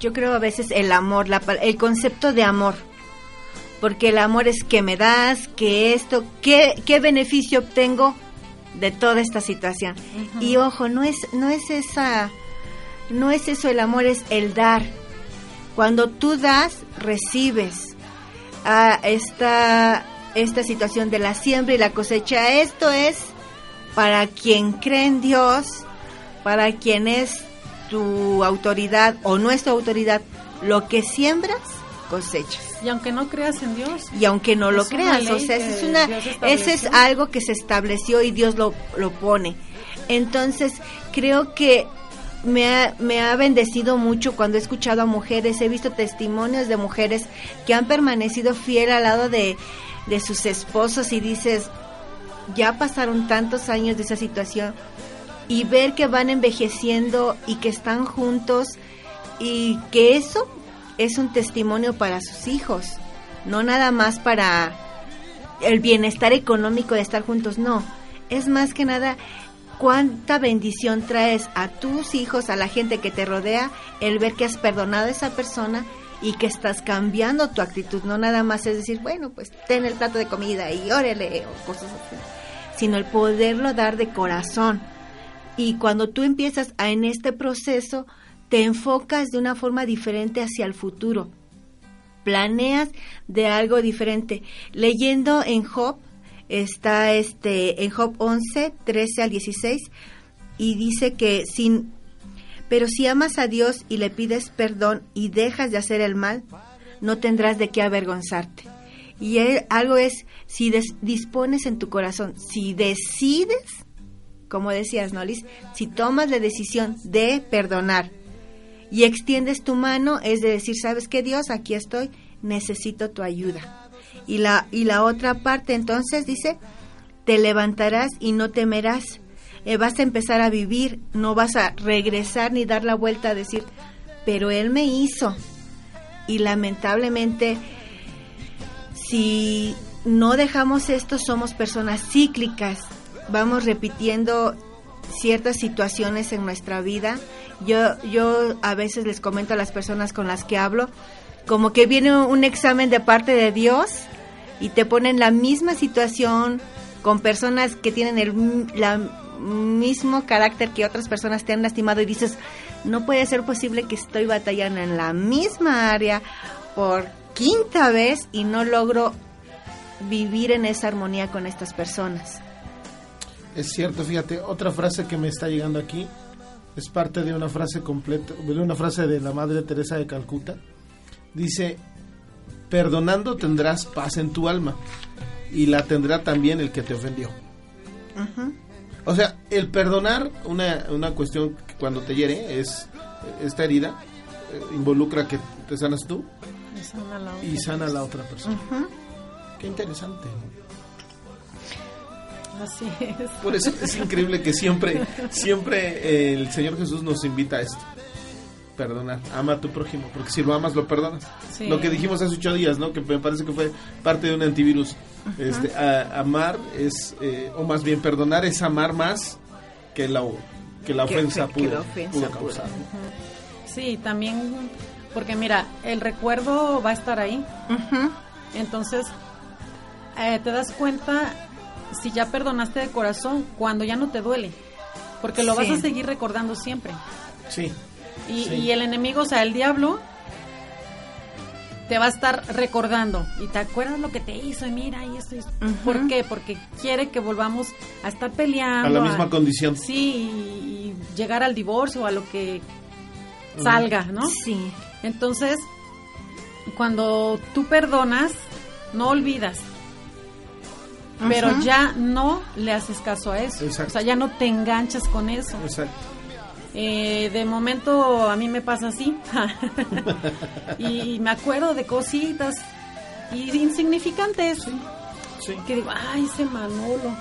yo creo a veces el amor, la, el concepto de amor. Porque el amor es que me das, que esto, qué, qué beneficio obtengo de toda esta situación. Y ojo, no es, no es esa, no es eso el amor, es el dar. Cuando tú das, recibes. Ah, esta, esta situación de la siembra y la cosecha, esto es para quien cree en Dios, para quien es tu autoridad o nuestra autoridad, lo que siembras, cosechas. Y aunque no creas en Dios, Y aunque no lo Es creas, o sea, es una, ese es algo que se estableció y Dios lo, lo pone. Entonces, creo que me ha, me ha bendecido mucho cuando he escuchado a mujeres, he visto testimonios de mujeres que han permanecido fiel al lado de, de sus esposos y dices, ya pasaron tantos años de esa situación y ver que van envejeciendo y que están juntos y que eso es un testimonio para sus hijos, no nada más para el bienestar económico de estar juntos, no, es más que nada cuánta bendición traes a tus hijos, a la gente que te rodea, el ver que has perdonado a esa persona y que estás cambiando tu actitud, no nada más es decir, bueno, pues ten el plato de comida y órele o cosas así, sino el poderlo dar de corazón. Y cuando tú empiezas a, en este proceso, te enfocas de una forma diferente hacia el futuro. Planeas de algo diferente. Leyendo en Job, está este en Job 11, 13 al 16 y dice que sin pero si amas a Dios y le pides perdón y dejas de hacer el mal, no tendrás de qué avergonzarte. Y algo es si des- dispones en tu corazón, si decides, como decías, Nolis, si tomas la decisión de perdonar y extiendes tu mano, es de decir, ¿sabes qué, Dios? Aquí estoy, necesito tu ayuda. Y la, y la otra parte entonces dice, te levantarás y no temerás. Eh, vas a empezar a vivir, no vas a regresar ni dar la vuelta a decir, pero Él me hizo. Y lamentablemente, si no dejamos esto, somos personas cíclicas. Vamos repitiendo ciertas situaciones en nuestra vida. Yo, yo a veces les comento a las personas con las que hablo, como que viene un examen de parte de Dios y te ponen la misma situación con personas que tienen el la mismo carácter que otras personas te han lastimado y dices, no puede ser posible que estoy batallando en la misma área por quinta vez y no logro vivir en esa armonía con estas personas. Es cierto, fíjate, otra frase que me está llegando aquí es parte de una frase completa, de una frase de la Madre Teresa de Calcuta. Dice, perdonando tendrás paz en tu alma y la tendrá también el que te ofendió. O sea, el perdonar una, una cuestión que cuando te hiere es esta herida eh, involucra que te sanas tú es una la otra. y sana a la otra persona. Qué interesante. Así es. Por eso es increíble que siempre, siempre el Señor Jesús nos invita a esto. Perdonar, ama a tu prójimo, porque si lo amas lo perdonas. Sí. Lo que dijimos hace ocho días, ¿no? Que me parece que fue parte de un antivirus. Este, a- amar es, eh, o más bien perdonar es amar más que lo que la Que ofensa ofe- que pudo, la ofensa pudo pudo. causar. Sí, también, porque mira, el recuerdo va a estar ahí. Entonces, eh, te das cuenta si ya perdonaste de corazón cuando ya no te duele. Porque lo vas a seguir recordando siempre. Sí, Y, Sí. y el enemigo, o sea, el diablo, te va a estar recordando. Y te acuerdas lo que te hizo, y mira, y esto. y esto. ¿Por qué? Porque quiere que volvamos a estar peleando. A la misma condición. Sí, y, y llegar al divorcio, a lo que salga, ¿no? Sí. Entonces, cuando tú perdonas, no olvidas. Pero ya no le haces caso a eso. Exacto. O sea, ya no te enganchas con eso. exacto. Eh, de momento a mí me pasa así. y, me acuerdo de cositas y insignificantes. Sí. Que digo, ay, ese Manolo.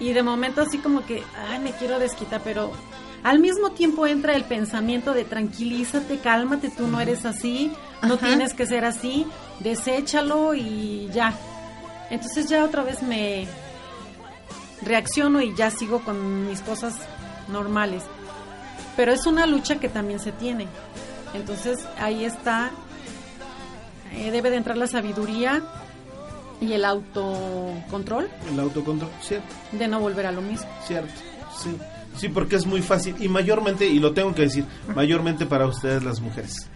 Y de momento así como que, ay, me quiero desquitar, pero al mismo tiempo entra el pensamiento de tranquilízate, cálmate, tú no eres así, no Ajá. tienes que ser así, deséchalo y ya. Entonces ya otra vez me reacciono y ya sigo con mis cosas normales. Pero es una lucha que también se tiene. Entonces ahí está, eh, debe de entrar la sabiduría y el autocontrol El autocontrol, cierto, de no volver a lo mismo. cierto, sí. Sí, porque es muy fácil y mayormente, y lo tengo que decir, mayormente para ustedes las mujeres,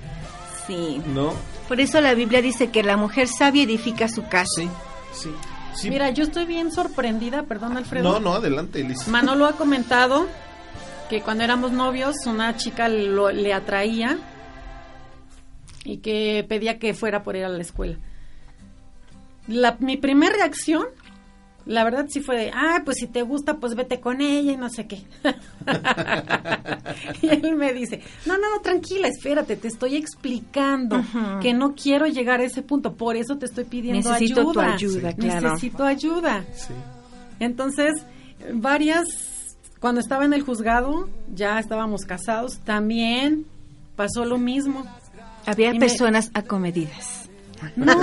Sí. ¿no? Por eso la Biblia dice que la mujer sabia edifica su casa. Sí, sí. sí. Mira, yo estoy bien sorprendida, perdón Alfredo. no, no, adelante, Elisa. Manolo ha comentado que cuando éramos novios una chica lo- le atraía y que pedía que fuera por ir a la escuela. La, mi primera reacción, la verdad sí fue de, ah, pues si te gusta, pues vete con ella y no sé qué. y él me dice, no, no, no, tranquila, espérate, te estoy explicando que no quiero llegar a ese punto, por eso te estoy pidiendo Necesito tu ayuda. ayuda, claro. Necesito ayuda. Sí. Entonces, varias, cuando estaba en el juzgado, ya estábamos casados, también pasó lo mismo. Había Y me- personas acomedidas. No,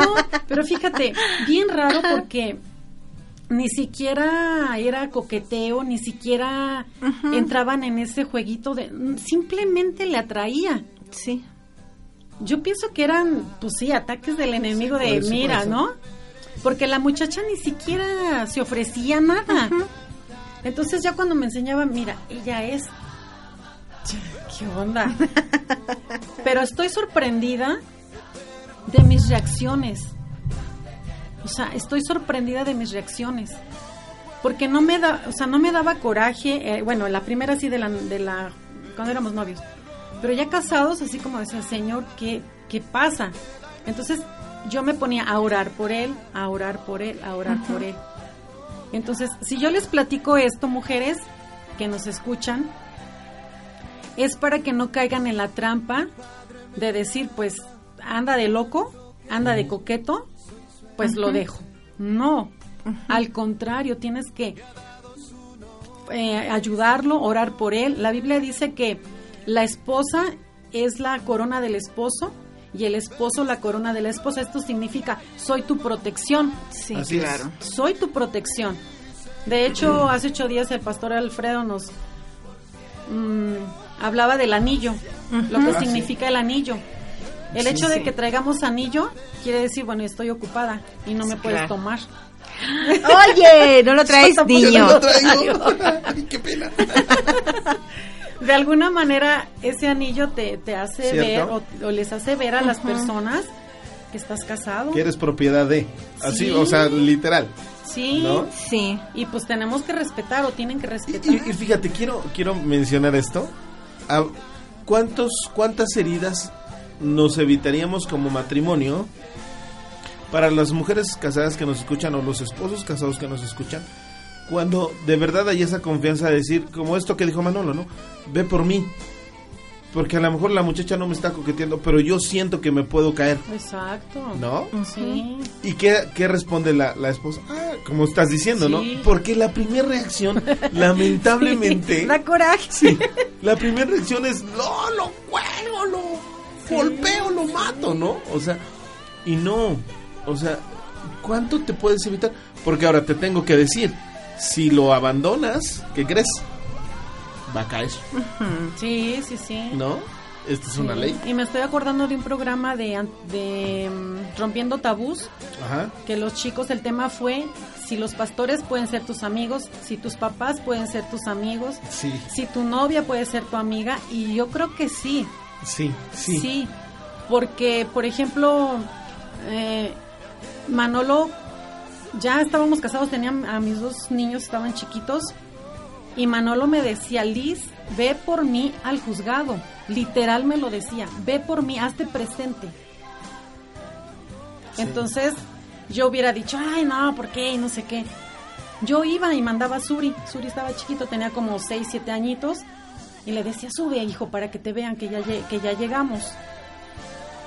pero fíjate, bien raro porque ni siquiera era coqueteo, ni siquiera entraban en ese jueguito de... simplemente le atraía. Sí. Yo pienso que eran, pues sí, ataques del enemigo de eso, mira. ¿no? Porque la muchacha ni siquiera se ofrecía nada. Entonces ya cuando me enseñaba, mira, ella es... ¿Qué onda? Pero estoy sorprendida de mis reacciones. O sea, estoy sorprendida de mis reacciones. Porque no me da, o sea, no me daba coraje, eh, bueno, la primera sí de la, de la, cuando éramos novios. Pero ya casados, así como decía, Señor, ¿qué, qué pasa? Entonces yo me ponía a orar por él, a orar por él, a orar por él. Entonces, si yo les platico esto, mujeres que nos escuchan, es para que no caigan en la trampa de decir, pues, anda de loco, anda de coqueto, pues lo dejo. No, al contrario, tienes que eh, ayudarlo, orar por él. La Biblia dice que la esposa es la corona del esposo y el esposo la corona de la esposa. Esto significa, soy tu protección, Sí, Así es. claro. soy tu protección. De hecho, hace ocho días el pastor Alfredo nos mm, hablaba del anillo, lo que Ah, sí. significa el anillo. El Sí, hecho de sí. que traigamos anillo quiere decir, bueno, estoy ocupada y no me puedes tomar. Oye, no lo traes, niño. Yo lo traigo. Ay, qué pena. De alguna manera, ese anillo te, te hace ver o, o les hace ver a las personas que estás casado. Que eres propiedad de. Así, Sí. o sea, literal. Sí. ¿No? Sí. Y pues tenemos que respetar o tienen que respetar. y- y fíjate, quiero, quiero mencionar esto. Ah, ¿Cuántos, ¿Cuántas heridas nos evitaríamos como matrimonio para las mujeres casadas que nos escuchan o los esposos casados que nos escuchan? Cuando de verdad hay esa confianza de decir, como esto que dijo Manolo, ¿no? Ve por mí. Porque a lo mejor la muchacha no me está coqueteando, pero yo siento que me puedo caer, Exacto. ¿no? Sí. ¿Y qué, qué responde la, la esposa? Ah, como estás diciendo, Sí. ¿no? Porque la primera reacción, lamentablemente, Da coraje. sí, la primera reacción es, no, lo cuelgo, lo golpeo, lo mato, ¿no? O sea, y no, o sea, ¿cuánto te puedes evitar? Porque ahora te tengo que decir, si lo abandonas, ¿qué crees? va a caer, Sí, sí, sí. ¿no? Esta es una Sí. ley. Y me estoy acordando de un programa de, de mm, Rompiendo Tabús, Ajá. que los chicos, el tema fue si los pastores pueden ser tus amigos, si tus papás pueden ser tus amigos, Sí, si tu novia puede ser tu amiga, y yo creo que sí, sí, sí. sí, porque, por ejemplo, eh, Manolo, ya estábamos casados, tenían a mis dos niños, estaban chiquitos, y Manolo me decía, Liz, ve por mí al juzgado. Literal me lo decía, ve por mí, hazte presente. Entonces yo hubiera dicho, ay, no, ¿por qué? Y no sé qué. Yo iba y mandaba a Suri. Suri estaba chiquito, tenía como 6, 7 añitos. Y le decía, sube, hijo, para que te vean que ya, que ya llegamos.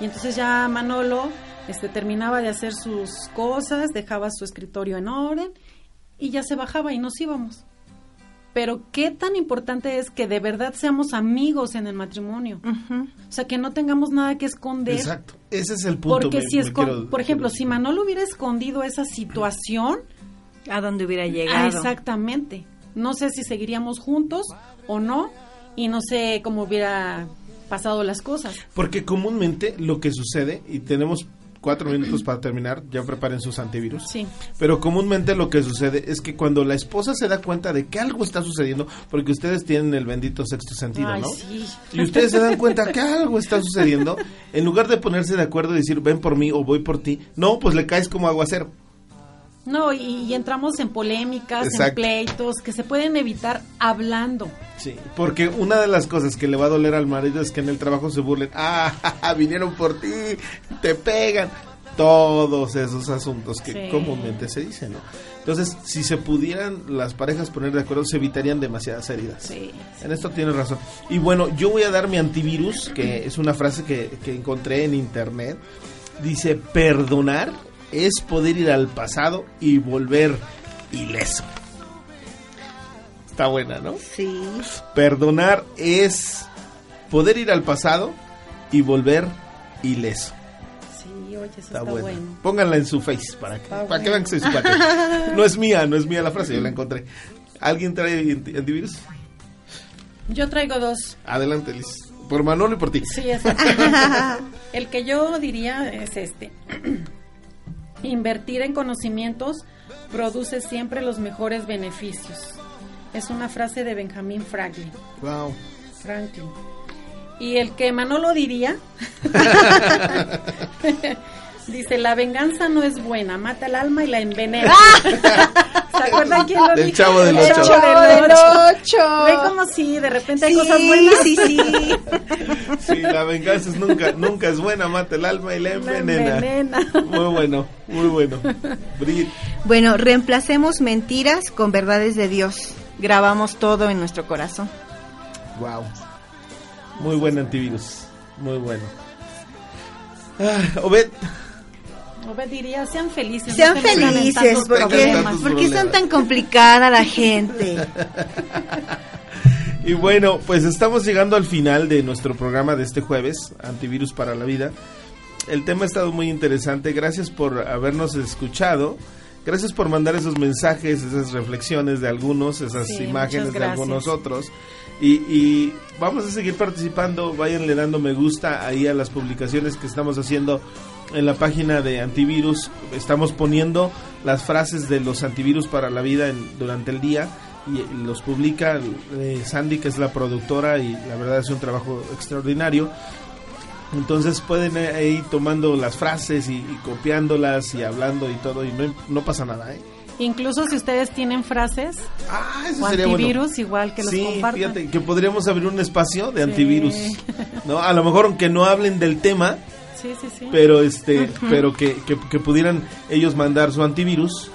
Y entonces ya Manolo este, terminaba de hacer sus cosas, dejaba su escritorio en orden y ya se bajaba y nos íbamos. Pero qué tan importante es que de verdad seamos amigos en el matrimonio. O sea, que no tengamos nada que esconder. Exacto. Ese es el punto. Porque me- si quiero- por ejemplo, quiero- si Manolo hubiera escondido esa situación, ¿A dónde hubiera ah, llegado? exactamente. No sé si seguiríamos juntos o no y no sé cómo hubiera pasado las cosas. Porque comúnmente lo que sucede, y tenemos cuatro minutos para terminar, ya preparen sus antivirus. Sí. Pero comúnmente lo que sucede es que cuando la esposa se da cuenta de que algo está sucediendo, porque ustedes tienen el bendito sexto sentido, Ay, ¿no? sí. Y ustedes se dan cuenta que algo está sucediendo, en lugar de ponerse de acuerdo y decir, ven por mí o voy por ti, no, pues le caes como aguacero. No, y, y entramos en polémicas, en pleitos que se pueden evitar hablando. Sí, porque una de las cosas que le va a doler al marido es que en el trabajo se burlen, ah, ja, ja, vinieron por ti, te pegan, todos esos asuntos que Sí. comúnmente se dicen, ¿no? Entonces, si se pudieran las parejas poner de acuerdo, se evitarían demasiadas heridas. Sí. En esto tienes razón. Y bueno, yo voy a dar mi antivirus, que es una frase que, que encontré en internet. Dice, perdonar es poder ir al pasado y volver ileso. Está buena, ¿no? Sí. Perdonar es poder ir al pasado y volver ileso. Sí, oye, eso Está, está, buena. bueno. Pónganla en su face para que, para que vean que soy su cuate. No es mía, no es mía la frase, yo la encontré. ¿Alguien trae anti- antivirus? Yo traigo dos. Adelante, Liz. Por Manolo y por ti. Sí, exacto. El que yo diría es este. Invertir en conocimientos produce siempre los mejores beneficios. Es una frase de Benjamin Franklin. Wow. Franklin. Y el que Manolo diría, dice, la venganza no es buena, mata el alma y la envenena. ¿Se acuerdan quién lo Del dijo? Chavo del El Ocho. Chavo del Ocho. Ven como si de repente hay Sí, cosas buenas. sí, sí. Sí, la venganza es nunca, nunca es buena, mata el alma y la La envenena. envenena. Muy bueno, muy bueno. Brigitte, Bueno, reemplacemos mentiras con verdades de Dios. Grabamos todo en nuestro corazón. wow. Muy buen antivirus, muy bueno. Ah, Obed, Obed diría, sean felices. Sean no felices, porque, porque son tan complicada la gente. Y bueno, pues estamos llegando al final de nuestro programa de este jueves, Antivirus para la Vida. El tema ha estado muy interesante. Gracias por habernos escuchado. Gracias por mandar esos mensajes, esas reflexiones de algunos, esas Sí, imágenes de algunos otros. Y, y vamos a seguir participando. Váyanle dando me gusta ahí a las publicaciones que estamos haciendo en la página de Antivirus. Estamos poniendo las frases de los antivirus para la vida en- durante el día y los publica eh, Sandy, que es la productora, y la verdad es un trabajo extraordinario. Entonces pueden eh, ir tomando las frases y, y copiándolas y hablando y todo, y no, no pasa nada, ¿eh? Incluso si ustedes tienen frases Ah, eso o sería bueno. antivirus, igual que los sí, compartan. fíjate que podríamos abrir un espacio de Sí. antivirus, ¿no? A lo mejor aunque no hablen del tema, Sí, sí, sí. pero este, pero que, que, que pudieran ellos mandar su antivirus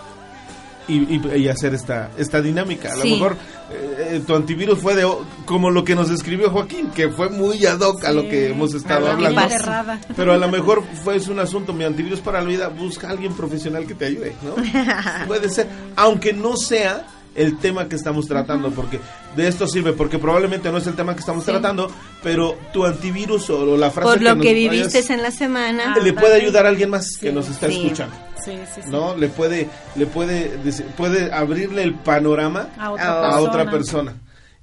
y, y- y hacer esta esta dinámica. A lo Sí. mejor eh, tu antivirus fue de como lo que nos escribió Joaquín, que fue muy ad hoc a lo que hemos estado a hablando. Errada. Pero a lo mejor fue es un asunto, mi antivirus para la vida, busca a alguien profesional que te ayude, ¿no? Puede ser, aunque no sea el tema que estamos tratando, porque de esto sirve, porque probablemente no es el tema que estamos tratando, pero tu antivirus o, la frase Por lo nos que vayas- viviste en la semana. le puede ayudar a alguien más que nos está Sí. escuchando. Sí, sí, sí. ¿No? Le puede le puede puede abrirle el panorama A otra a otra persona.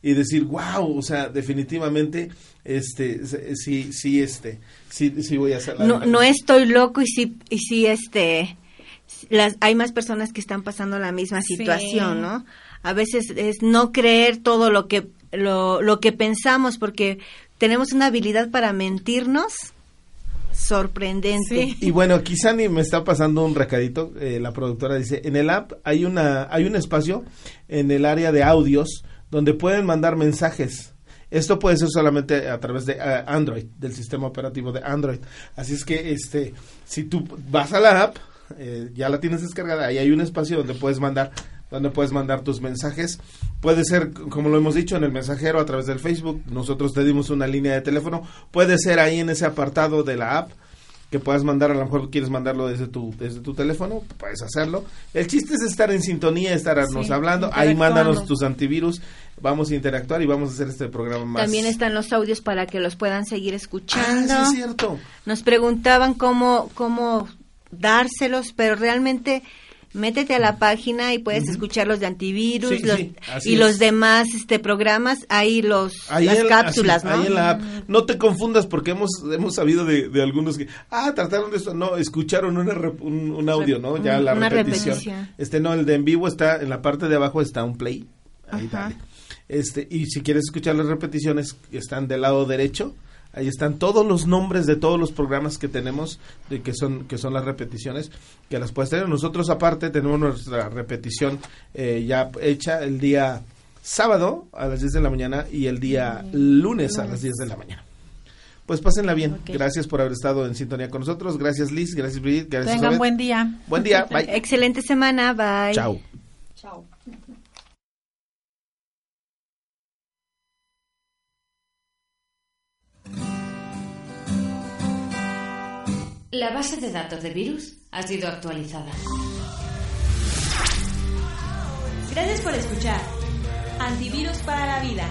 y decir, wow, o sea, definitivamente, este, sí, sí, este, sí, sí voy a hacer la No, no estoy loco y sí, y sí, este, las, hay más personas que están pasando la misma Sí. situación, ¿no? A veces es no creer todo lo que, lo, lo que pensamos porque tenemos una habilidad para mentirnos sorprendente. Y bueno, aquí Sani me está pasando un recadito. eh, la productora dice, en el app hay una hay un espacio en el área de audios donde pueden mandar mensajes. Esto puede ser solamente a través de eh, Android, del sistema operativo de Android. Así es que este si tú vas a la app, eh, ya la tienes descargada, ahí hay un espacio donde puedes mandar donde puedes mandar tus mensajes. Puede ser, como lo hemos dicho, en el mensajero a través del Facebook. Nosotros te dimos una línea de teléfono. Puede ser ahí en ese apartado de la app que puedas mandar, a lo mejor quieres mandarlo desde tu, desde tu teléfono, puedes hacerlo. El chiste es estar en sintonía, estarnos Sí, hablando. Ahí mándanos tus antivirus, vamos a interactuar y vamos a hacer este programa más. También están los audios para que los puedan seguir escuchando. Ah, sí es cierto. Nos preguntaban cómo, cómo dárselos, pero realmente métete a la página y puedes escuchar los de antivirus Sí, los- sí, así y es. los demás este programas, ahí los Ahí las cápsulas, así, ¿no? ahí en la app. No te confundas porque hemos hemos sabido de, de algunos que, ah, trataron de esto. No, escucharon una un, un audio, ¿no? Ya la una repetición. repetición. Este no, el de en vivo está en la parte de abajo está un play. Ahí Ajá. dale. Este, y si quieres escuchar las repeticiones están del lado derecho, ahí están todos los nombres de todos los programas que tenemos, de que son que son las repeticiones, que las puedes tener. Nosotros aparte tenemos nuestra repetición eh, ya hecha el día sábado a las 10 de la mañana y el día lunes a las 10 de la mañana. Pues pásenla bien. Gracias por haber estado en sintonía con nosotros. Gracias Liz, gracias Brigitte, gracias Tengan buen día. Buen día. Bye. Excelente semana, bye. Chao. La base de datos de virus ha sido actualizada. Gracias por escuchar. Antivirus para la vida.